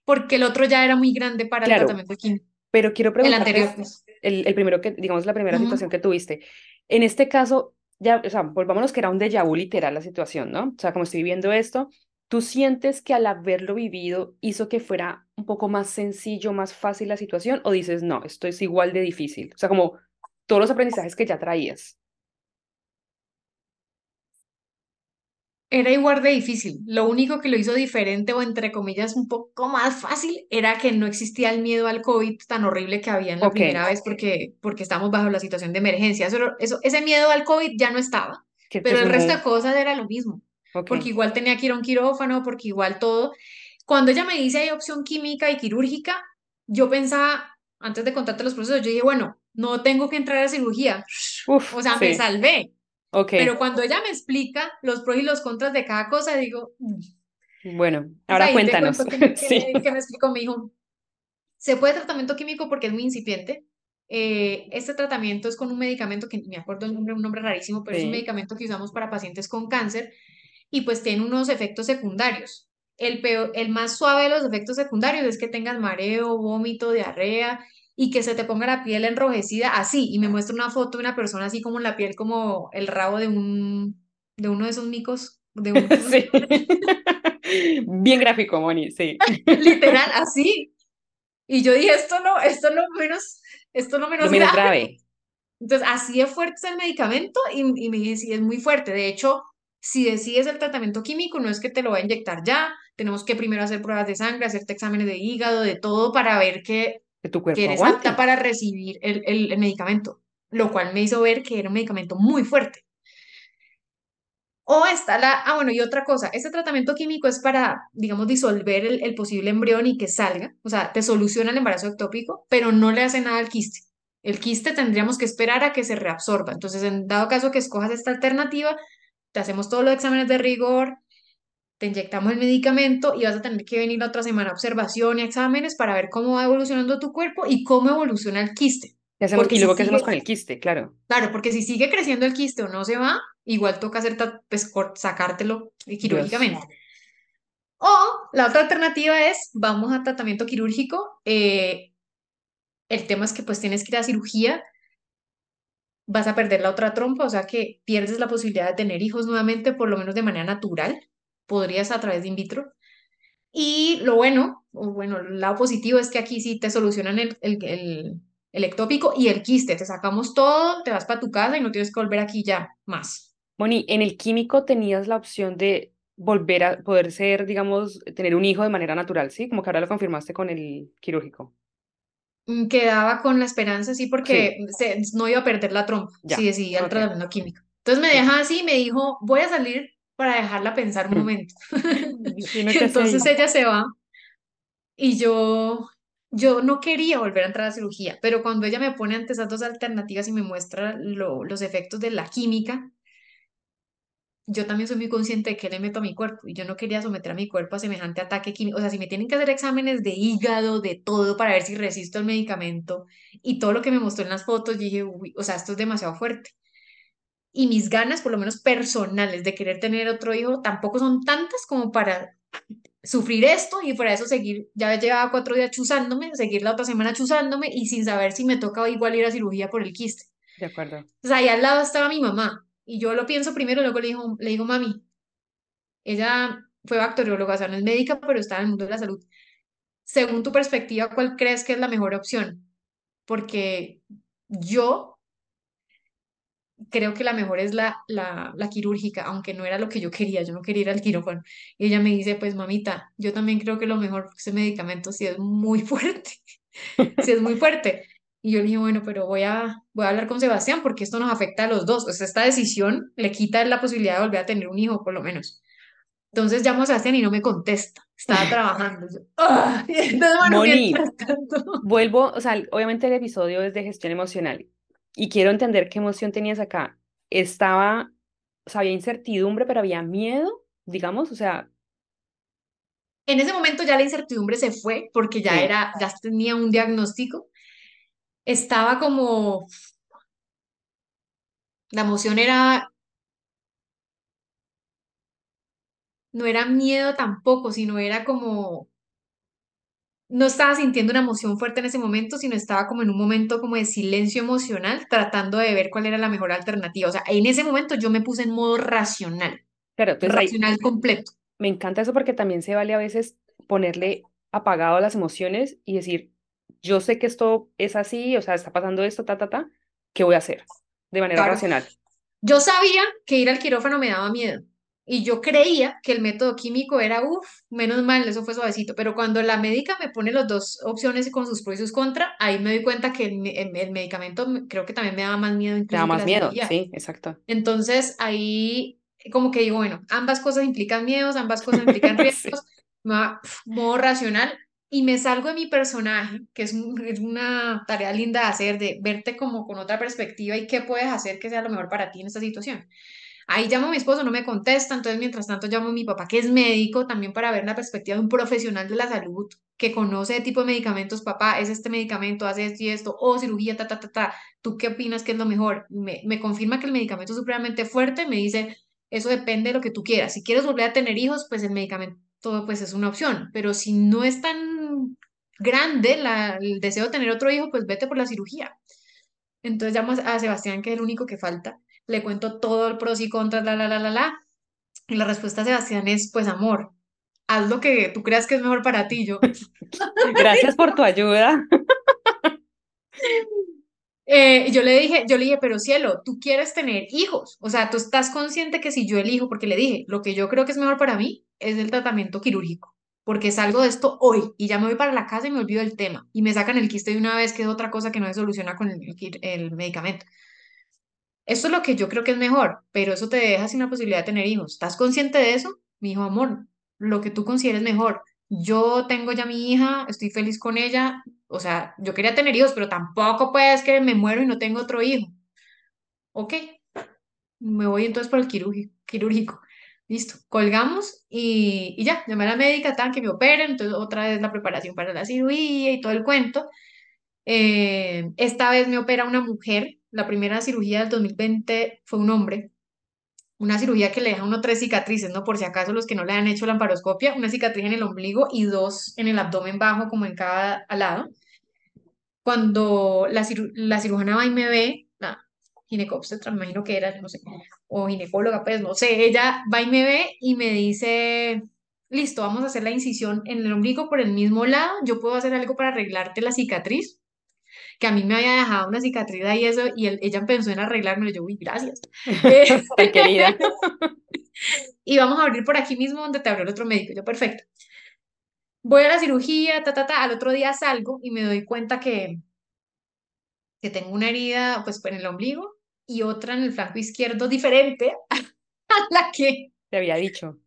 porque el otro ya era muy grande para el tratamiento químico. pero quiero El anterior, preguntarte, pues. el, el primero que, digamos, la primera situación que tuviste. En este caso, ya, o sea, volvámonos que era un déjà vu literal la situación, ¿no? O sea, como estoy viviendo esto, ¿tú sientes que al haberlo vivido hizo que fuera un poco más sencillo, más fácil la situación? ¿O dices, no, esto es igual de difícil? O sea, como todos los aprendizajes que ya traías. Era igual de difícil. Lo único que lo hizo diferente o entre comillas un poco más fácil era que no existía el miedo al COVID tan horrible que había en la Ok, primera vez porque, porque estamos bajo la situación de emergencia. Eso, eso, ese miedo al COVID ya no estaba, pero el resto de cosas era lo mismo, porque igual tenía que ir a un quirófano, porque igual todo. Cuando ella me dice hay opción química y quirúrgica, yo pensaba, antes de contarte los procesos, yo dije, bueno, no tengo que entrar a cirugía. uf, O sea, me salvé. Ok, Pero cuando ella me explica los pros y los contras de cada cosa, digo, "Mm". Bueno, ahora cuéntanos. Que, [LAUGHS] sí. que, me explicó, me dijo, se puede tratamiento químico porque es muy incipiente. Eh, este tratamiento es con un medicamento que me acuerdo el nombre, un nombre rarísimo, pero es un medicamento que usamos para pacientes con cáncer y pues tiene unos efectos secundarios. El, peor, el más suave de los efectos secundarios es que tengas mareo, vómito, diarrea y que se te ponga la piel enrojecida así. Y me muestra una foto de una persona así como la piel como el rabo de un de uno de esos micos. De un... [LAUGHS] sí. [LAUGHS] Bien gráfico, Moni, sí. [LAUGHS] Literal, así. Y yo dije, esto no, esto lo menos, esto lo menos, menos grave. Entonces, así de fuerte es el medicamento y, y me dije, sí, es muy fuerte. De hecho, si decides el tratamiento químico, no es que te lo va a inyectar ya, tenemos que primero hacer pruebas de sangre, hacerte exámenes de hígado, de todo, para ver que, que tu cuerpo que eres apta para recibir el, el, el medicamento, lo cual me hizo ver que era un medicamento muy fuerte. O está la, ah, bueno, y otra cosa, este tratamiento químico es para, digamos, disolver el, el, posible embrión y que salga, o sea, te soluciona el embarazo ectópico, pero no le hace nada al quiste. El quiste tendríamos que esperar a que se reabsorba. Entonces, en dado caso que escojas esta alternativa, te hacemos todos los exámenes de rigor, te inyectamos el medicamento y vas a tener que venir la otra semana a observación y exámenes para ver cómo va evolucionando tu cuerpo y cómo evoluciona el quiste. ¿Qué hacemos, y luego qué hacemos con el quiste, claro. Claro, porque si sigue creciendo el quiste o no se va, igual toca hacer pues, sacártelo quirúrgicamente. O la otra alternativa es, vamos a tratamiento quirúrgico. Eh, el tema es que pues tienes que ir a cirugía vas a perder la otra trompa, o sea que pierdes la posibilidad de tener hijos nuevamente, por lo menos de manera natural, podrías a través de in vitro. Y lo bueno, o bueno, el lado positivo es que aquí sí te solucionan el, el, el, ectópico y el quiste, te sacamos todo, te vas para tu casa y no tienes que volver aquí ya más. Moni, en el químico tenías la opción de volver a poder ser, digamos, tener un hijo de manera natural, ¿sí? Como que ahora lo confirmaste con el quirúrgico. Mm, quedaba con la esperanza, sí, porque no iba a perder la trompa si decidía el tratamiento químico. Entonces me deja así y me dijo, voy a salir para dejarla pensar un mm. momento. [LAUGHS] [LAUGHS] Entonces ella se va y yo, yo no quería volver a entrar a cirugía, pero cuando ella me pone ante esas dos alternativas y me muestra los efectos de la química, yo también soy muy consciente de que le meto a mi cuerpo y yo no quería someter a mi cuerpo a semejante ataque químico. O sea, si me tienen que hacer exámenes de hígado, de todo, para ver si resisto el medicamento y todo lo que me mostró en las fotos, dije, uy, o sea, esto es demasiado fuerte. Y mis ganas, por lo menos personales, de querer tener otro hijo, tampoco son tantas como para sufrir esto y fuera eso seguir, ya llevaba cuatro días chuzándome, seguir la otra semana chuzándome y sin saber si me toca igual ir a cirugía por el quiste. De acuerdo. O sea, ahí al lado estaba mi mamá, y yo lo pienso primero, luego le digo, le digo, mami, ella fue bacterióloga, o sea, no es médica, pero está en el mundo de la salud. Según tu perspectiva, ¿cuál crees que es la mejor opción? Porque yo creo que la mejor es la, la, la, quirúrgica, aunque no era lo que yo quería, yo no quería ir al quirófano. Y ella me dice, pues mamita, yo también creo que lo mejor, ese medicamento sí es muy [LAUGHS] fuerte, sí es muy fuerte. Y yo le dije, bueno, pero voy a, voy a hablar con Sebastián porque esto nos afecta a los dos. O sea, esta decisión le quita la posibilidad de volver a tener un hijo, por lo menos. Entonces llamo a Sebastián y no me contesta. Estaba [LAUGHS] trabajando. ¡Ah! [LAUGHS] Moni, vuelvo, o sea, obviamente el episodio es de gestión emocional y quiero entender qué emoción tenías acá. Estaba, o sea, había incertidumbre, pero había miedo, digamos, o sea. En ese momento ya la incertidumbre se fue porque ya era, ya tenía un diagnóstico estaba como, la emoción era, no era miedo tampoco, sino era como, no estaba sintiendo una emoción fuerte en ese momento, sino estaba como en un momento como de silencio emocional, tratando de ver cuál era la mejor alternativa. O sea, en ese momento yo me puse en modo racional. Claro, racional completo. Me encanta eso porque también se vale a veces ponerle apagado a las emociones y decir, yo sé que esto es así, o sea, está pasando esto, ta, ta, ta, ¿qué voy a hacer? De manera racional. Yo sabía que ir al quirófano me daba miedo. Y yo creía que el método químico era, uff, menos mal, eso fue suavecito. Pero cuando la médica me pone las dos opciones con sus pros y sus contras, ahí me doy cuenta que el, medicamento creo que también me daba más miedo. Me daba más miedo, sí, exacto. Entonces ahí como que digo, bueno, ambas cosas implican miedos, ambas cosas implican [LAUGHS] riesgos. modo racional, y me salgo de mi personaje, que es, es, una tarea linda de hacer, de verte como con otra perspectiva y qué puedes hacer que sea lo mejor para ti en esta situación. Ahí llamo a mi esposo, no me contesta, entonces mientras tanto llamo a mi papá, que es médico, también para ver la perspectiva de un profesional de la salud que conoce de tipo de medicamentos, papá, es este medicamento, hace esto y esto, o cirugía, ta, ta, ta, ta, ¿tú qué opinas que es lo mejor? Me, me confirma que el medicamento es supremamente fuerte, me dice, eso depende de lo que tú quieras. Si quieres volver a tener hijos, pues el medicamento pues es una opción, pero si no es tan grande la, el deseo de tener otro hijo, pues vete por la cirugía. Entonces llamo a Sebastián, que es el único que falta, le cuento todo el pros y contras, la, la, la, la, la. Y la respuesta de Sebastián es, pues amor, haz lo que tú creas que es mejor para ti. Yo, [LAUGHS] Gracias por tu ayuda. [LAUGHS] Eh, yo le dije, yo le dije, pero cielo, tú quieres tener hijos, o sea, tú estás consciente que si yo elijo, porque le dije, lo que yo creo que es mejor para mí es el tratamiento quirúrgico, porque salgo de esto hoy y ya me voy para la casa y me olvido del tema y me sacan el quiste de una vez, que es otra cosa que no se soluciona con el, el medicamento. Esto es lo que yo creo que es mejor, pero eso te deja sin la posibilidad de tener hijos. ¿Estás consciente de eso? Mi hijo, amor, lo que tú consideres mejor. Yo tengo ya mi hija, estoy feliz con ella, o sea, yo quería tener hijos, pero tampoco puedes que me muero y no tengo otro hijo. Ok, me voy entonces por el quirúrgico. Listo, colgamos y, y, ya, llamé a la médica, que me operen, entonces otra vez la preparación para la cirugía y todo el cuento. Eh, esta vez me opera una mujer, la primera cirugía del 2020 fue un hombre, una cirugía que le deja a uno tres cicatrices, ¿no? Por si acaso los que no le han hecho la amparoscopia, una cicatriz en el ombligo y dos en el abdomen bajo, como en cada lado. Cuando la, la cirujana va y me ve, la me imagino que era, no sé, o ginecóloga, pues no sé, ella va y me ve y me dice, listo, vamos a hacer la incisión en el ombligo por el mismo lado, yo puedo hacer algo para arreglarte la cicatriz que a mí me había dejado una cicatriz y eso, y ella pensó en arreglármelo, yo, uy, gracias. [LAUGHS] Ay, querida. [LAUGHS] y vamos a abrir por aquí mismo donde te abrió el otro médico, yo, perfecto. Voy a la cirugía, ta, ta, ta, al otro día salgo y me doy cuenta que, que tengo una herida, pues, en el ombligo y otra en el flanco izquierdo diferente [LAUGHS] a la que... Te había dicho.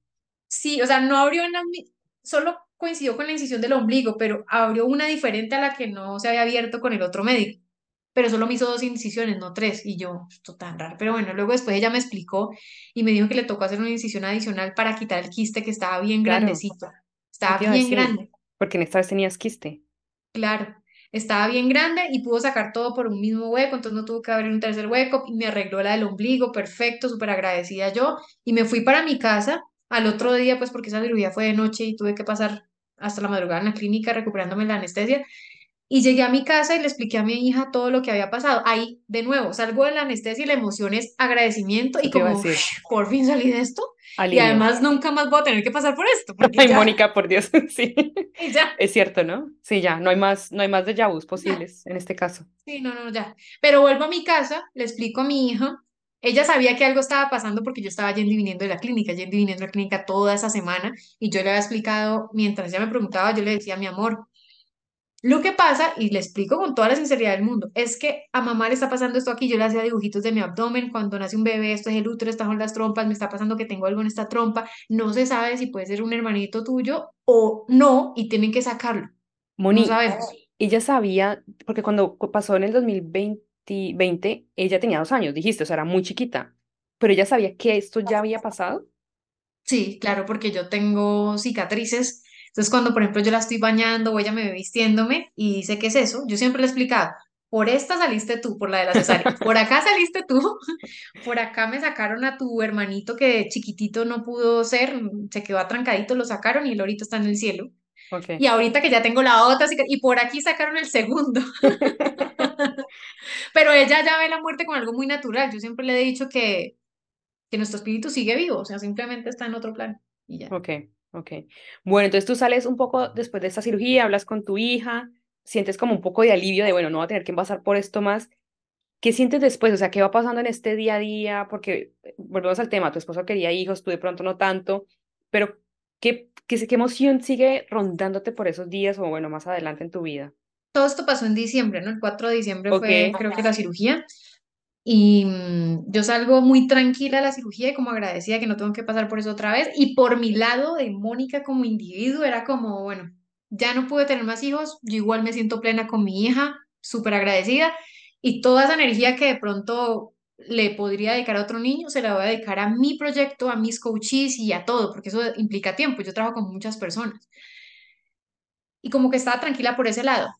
Sí, o sea, no abrió en la, solo coincidió con la incisión del ombligo, pero abrió una diferente a la que no se había abierto con el otro médico. Pero solo me hizo dos incisiones, no tres. Y yo, esto tan raro. Pero bueno, luego después ella me explicó y me dijo que le tocó hacer una incisión adicional para quitar el quiste que estaba bien grandecito. Estaba bien grande. Porque en esta vez tenías quiste. Claro, estaba bien grande y pudo sacar todo por un mismo hueco, entonces no tuvo que abrir un tercer hueco y me arregló la del ombligo, perfecto, súper agradecida yo. Y me fui para mi casa al otro día, pues porque esa cirugía fue de noche y tuve que pasar hasta la madrugada en la clínica recuperándome la anestesia. Y llegué a mi casa y le expliqué a mi hija todo lo que había pasado. Ahí, de nuevo, salgo de la anestesia y la emoción es agradecimiento y como, por fin salí de esto. Y además nunca más voy a tener que pasar por esto. Ay, Mónica, por Dios, [LAUGHS] sí. Y ya. Es cierto, ¿no? Sí, ya, no hay más, no hay más de vus posibles en este caso. Sí, no, no, ya. Pero vuelvo a mi casa, le explico a mi hija ella sabía que algo estaba pasando porque yo estaba yendo y viniendo de la clínica, yendo y viniendo de la clínica toda esa semana y yo le había explicado, mientras ella me preguntaba, yo le decía, mi amor, lo que pasa, y le explico con toda la sinceridad del mundo, es que a mamá le está pasando esto aquí, yo le hacía dibujitos de mi abdomen, cuando nace un bebé, esto es el útero, estas son las trompas, me está pasando que tengo algo en esta trompa, no se sabe si puede ser un hermanito tuyo o no, y tienen que sacarlo. Moni, no sabemos. Ella sabía, porque cuando pasó en el 2020, 20, ella tenía dos años, dijiste, o sea, era muy chiquita, pero ella sabía que esto ya había pasado. Sí, claro, porque yo tengo cicatrices. Entonces, cuando, por ejemplo, yo la estoy bañando o ella me ve vistiéndome y dice, ¿qué es eso? Yo siempre le he explicado, por esta saliste tú, por la de la cesárea, [LAUGHS] por acá saliste tú, [LAUGHS] por acá me sacaron a tu hermanito que chiquitito no pudo ser, se quedó atrancadito, lo sacaron y el ahorita está en el cielo. Y ahorita que ya tengo la otra, y por aquí sacaron el segundo. [LAUGHS] Pero ella ya ve la muerte como algo muy natural. Yo siempre le he dicho que, que nuestro espíritu sigue vivo, o sea, simplemente está en otro plano y ya. Ok, ok. Bueno, entonces tú sales un poco después de esta cirugía, hablas con tu hija, sientes como un poco de alivio de, bueno, no va a tener que pasar por esto más. ¿Qué sientes después? O sea, ¿qué va pasando en este día a día? Porque eh, volvemos al tema, tu esposo quería hijos, tú de pronto no tanto, pero ¿qué, qué, qué emoción sigue rondándote por esos días o bueno, más adelante en tu vida? todo esto pasó en diciembre, ¿no? El 4 de diciembre fue, creo que la cirugía. Y mm, yo salgo muy tranquila de la cirugía y como agradecida que no tengo que pasar por eso otra vez. Y por mi lado de Mónica como individuo era como, bueno, ya no pude tener más hijos, yo igual me siento plena con mi hija, súper agradecida. Y toda esa energía que de pronto le podría dedicar a otro niño, se la voy a dedicar a mi proyecto, a mis coaches y a todo, porque eso implica tiempo. Yo trabajo con muchas personas. Y como que estaba tranquila por ese lado,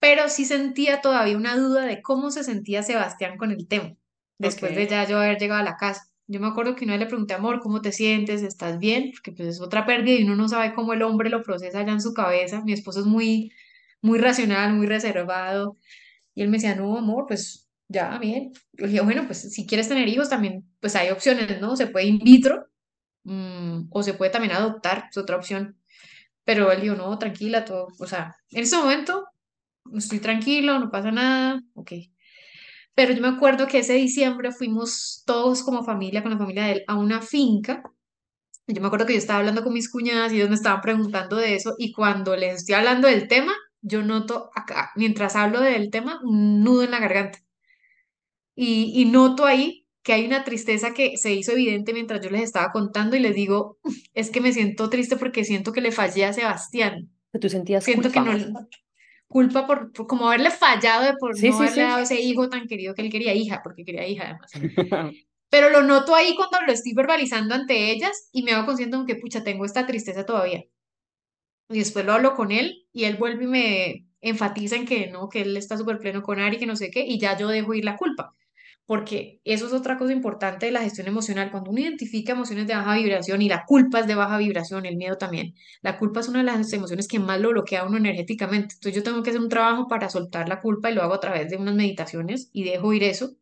pero sí sentía todavía una duda de cómo se sentía Sebastián con el tema, después de ya yo haber llegado a la casa. Yo me acuerdo que una vez le pregunté, amor, ¿cómo te sientes? ¿Estás bien? Porque pues es otra pérdida y uno no sabe cómo el hombre lo procesa allá en su cabeza. Mi esposo es muy, muy racional, muy reservado. Y él me decía, no, amor, pues ya, bien. Yo dije, bueno, pues si quieres tener hijos también, pues hay opciones, ¿no? Se puede in vitro mm, o se puede también adoptar, es otra opción. Pero él dijo, no, tranquila, todo, o sea, en ese momento estoy tranquilo, no pasa nada, ok. Pero yo me acuerdo que ese diciembre fuimos todos como familia, con la familia de él, a una finca. Yo me acuerdo que yo estaba hablando con mis cuñadas y ellos me estaban preguntando de eso y cuando les estoy hablando del tema, yo noto acá, mientras hablo del tema, un nudo en la garganta. Y, y noto ahí que hay una tristeza que se hizo evidente mientras yo les estaba contando y les digo, es que me siento triste porque siento que le fallé a Sebastián. Que tú sentías Siento culpa. que no, culpa por, por como haberle fallado de por Sí, no sí, haberle sí. dado ese hijo tan querido que él quería, hija, porque quería hija además. [LAUGHS] Pero lo noto ahí cuando lo estoy verbalizando ante ellas y me hago consciente de que, pucha, tengo esta tristeza todavía. Y después lo hablo con él y él vuelve y me enfatiza en que no, que él está súper pleno con Ari, que no sé qué, y ya yo dejo ir la culpa. Porque eso es otra cosa importante de la gestión emocional. Cuando uno identifica emociones de baja vibración y la culpa es de baja vibración, el miedo también. La culpa es una de las emociones que más lo bloquea a uno energéticamente. Entonces yo tengo que hacer un trabajo para soltar la culpa y lo hago a través de unas meditaciones y dejo ir eso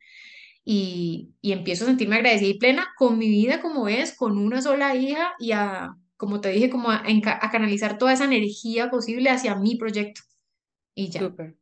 y, y empiezo a sentirme agradecida y plena con mi vida como es, con una sola hija y a, como te dije, como a, canalizar toda esa energía posible hacia mi proyecto. Y ya. Súper.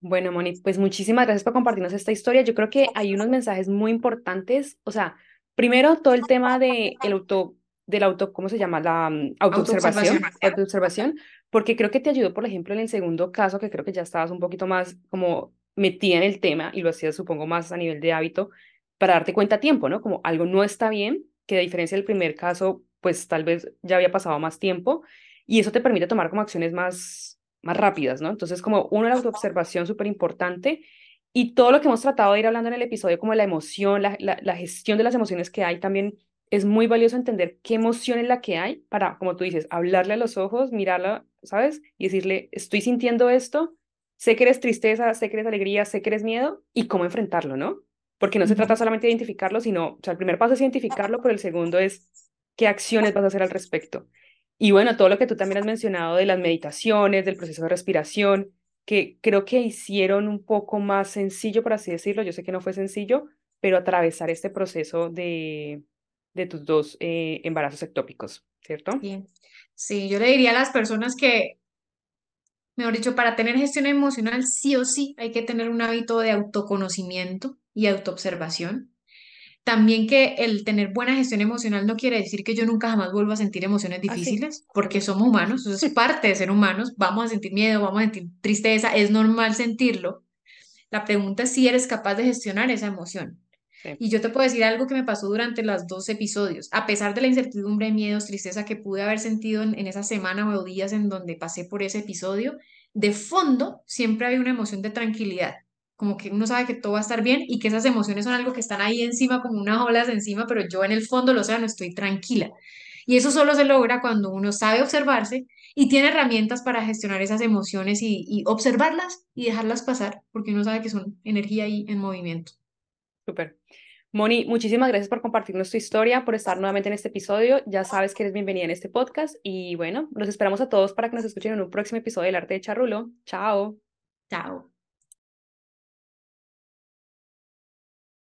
Bueno, Moni, pues muchísimas gracias por compartirnos esta historia. Yo creo que hay unos mensajes muy importantes. O sea, primero todo el tema de el auto, del auto, ¿cómo se llama? La mm, autoobservación, Autoobservación. autoobservación, porque creo que te ayudó, por ejemplo, en el segundo caso, que creo que ya estabas un poquito más como metida en el tema y lo hacías, supongo, más a nivel de hábito, para darte cuenta a tiempo, ¿no? Como algo no está bien, que a diferencia del primer caso, pues tal vez ya había pasado más tiempo y eso te permite tomar como acciones más, más rápidas, ¿no? Entonces, como uno, la autoobservación súper importante y todo lo que hemos tratado de ir hablando en el episodio, como la emoción, la, la, la gestión de las emociones que hay también es muy valioso entender qué emoción es la que hay para, como tú dices, hablarle a los ojos, mirarla, ¿sabes? Y decirle, estoy sintiendo esto, sé que eres tristeza, sé que eres alegría, sé que eres miedo y cómo enfrentarlo, ¿no? Porque no se trata solamente de identificarlo, sino, o sea, el primer paso es identificarlo, pero el segundo es qué acciones vas a hacer al respecto. Y bueno, todo lo que tú también has mencionado de las meditaciones, del proceso de respiración, que creo que hicieron un poco más sencillo, por así decirlo. Yo sé que no fue sencillo, pero atravesar este proceso de, de tus dos eh, embarazos ectópicos, ¿cierto? Sí. Sí, yo le diría a las personas que, mejor dicho, para tener gestión emocional, sí o sí hay que tener un hábito de autoconocimiento y autoobservación. También que el tener buena gestión emocional no quiere decir que yo nunca jamás vuelva a sentir emociones Ah, difíciles, porque somos humanos, eso es [LAUGHS] parte de ser humanos, vamos a sentir miedo, vamos a sentir tristeza, es normal sentirlo. La pregunta es si eres capaz de gestionar esa emoción. Sí. Y yo te puedo decir algo que me pasó durante los dos episodios. A pesar de la incertidumbre, miedos, tristeza que pude haber sentido en, en esa semana o días en donde pasé por ese episodio, de fondo siempre había una emoción de tranquilidad. Como que uno sabe que todo va a estar bien y que esas emociones son algo que están ahí encima, como unas olas encima, pero yo en el fondo lo sé, no estoy tranquila. Y eso solo se logra cuando uno sabe observarse y tiene herramientas para gestionar esas emociones y, y observarlas y dejarlas pasar, porque uno sabe que son energía ahí en movimiento. Súper. Moni, muchísimas gracias por compartirnos tu historia, por estar nuevamente en este episodio. Ya sabes que eres bienvenida en este podcast y bueno, los esperamos a todos para que nos escuchen en un próximo episodio del Arte de Charrulo. Chao. Chao.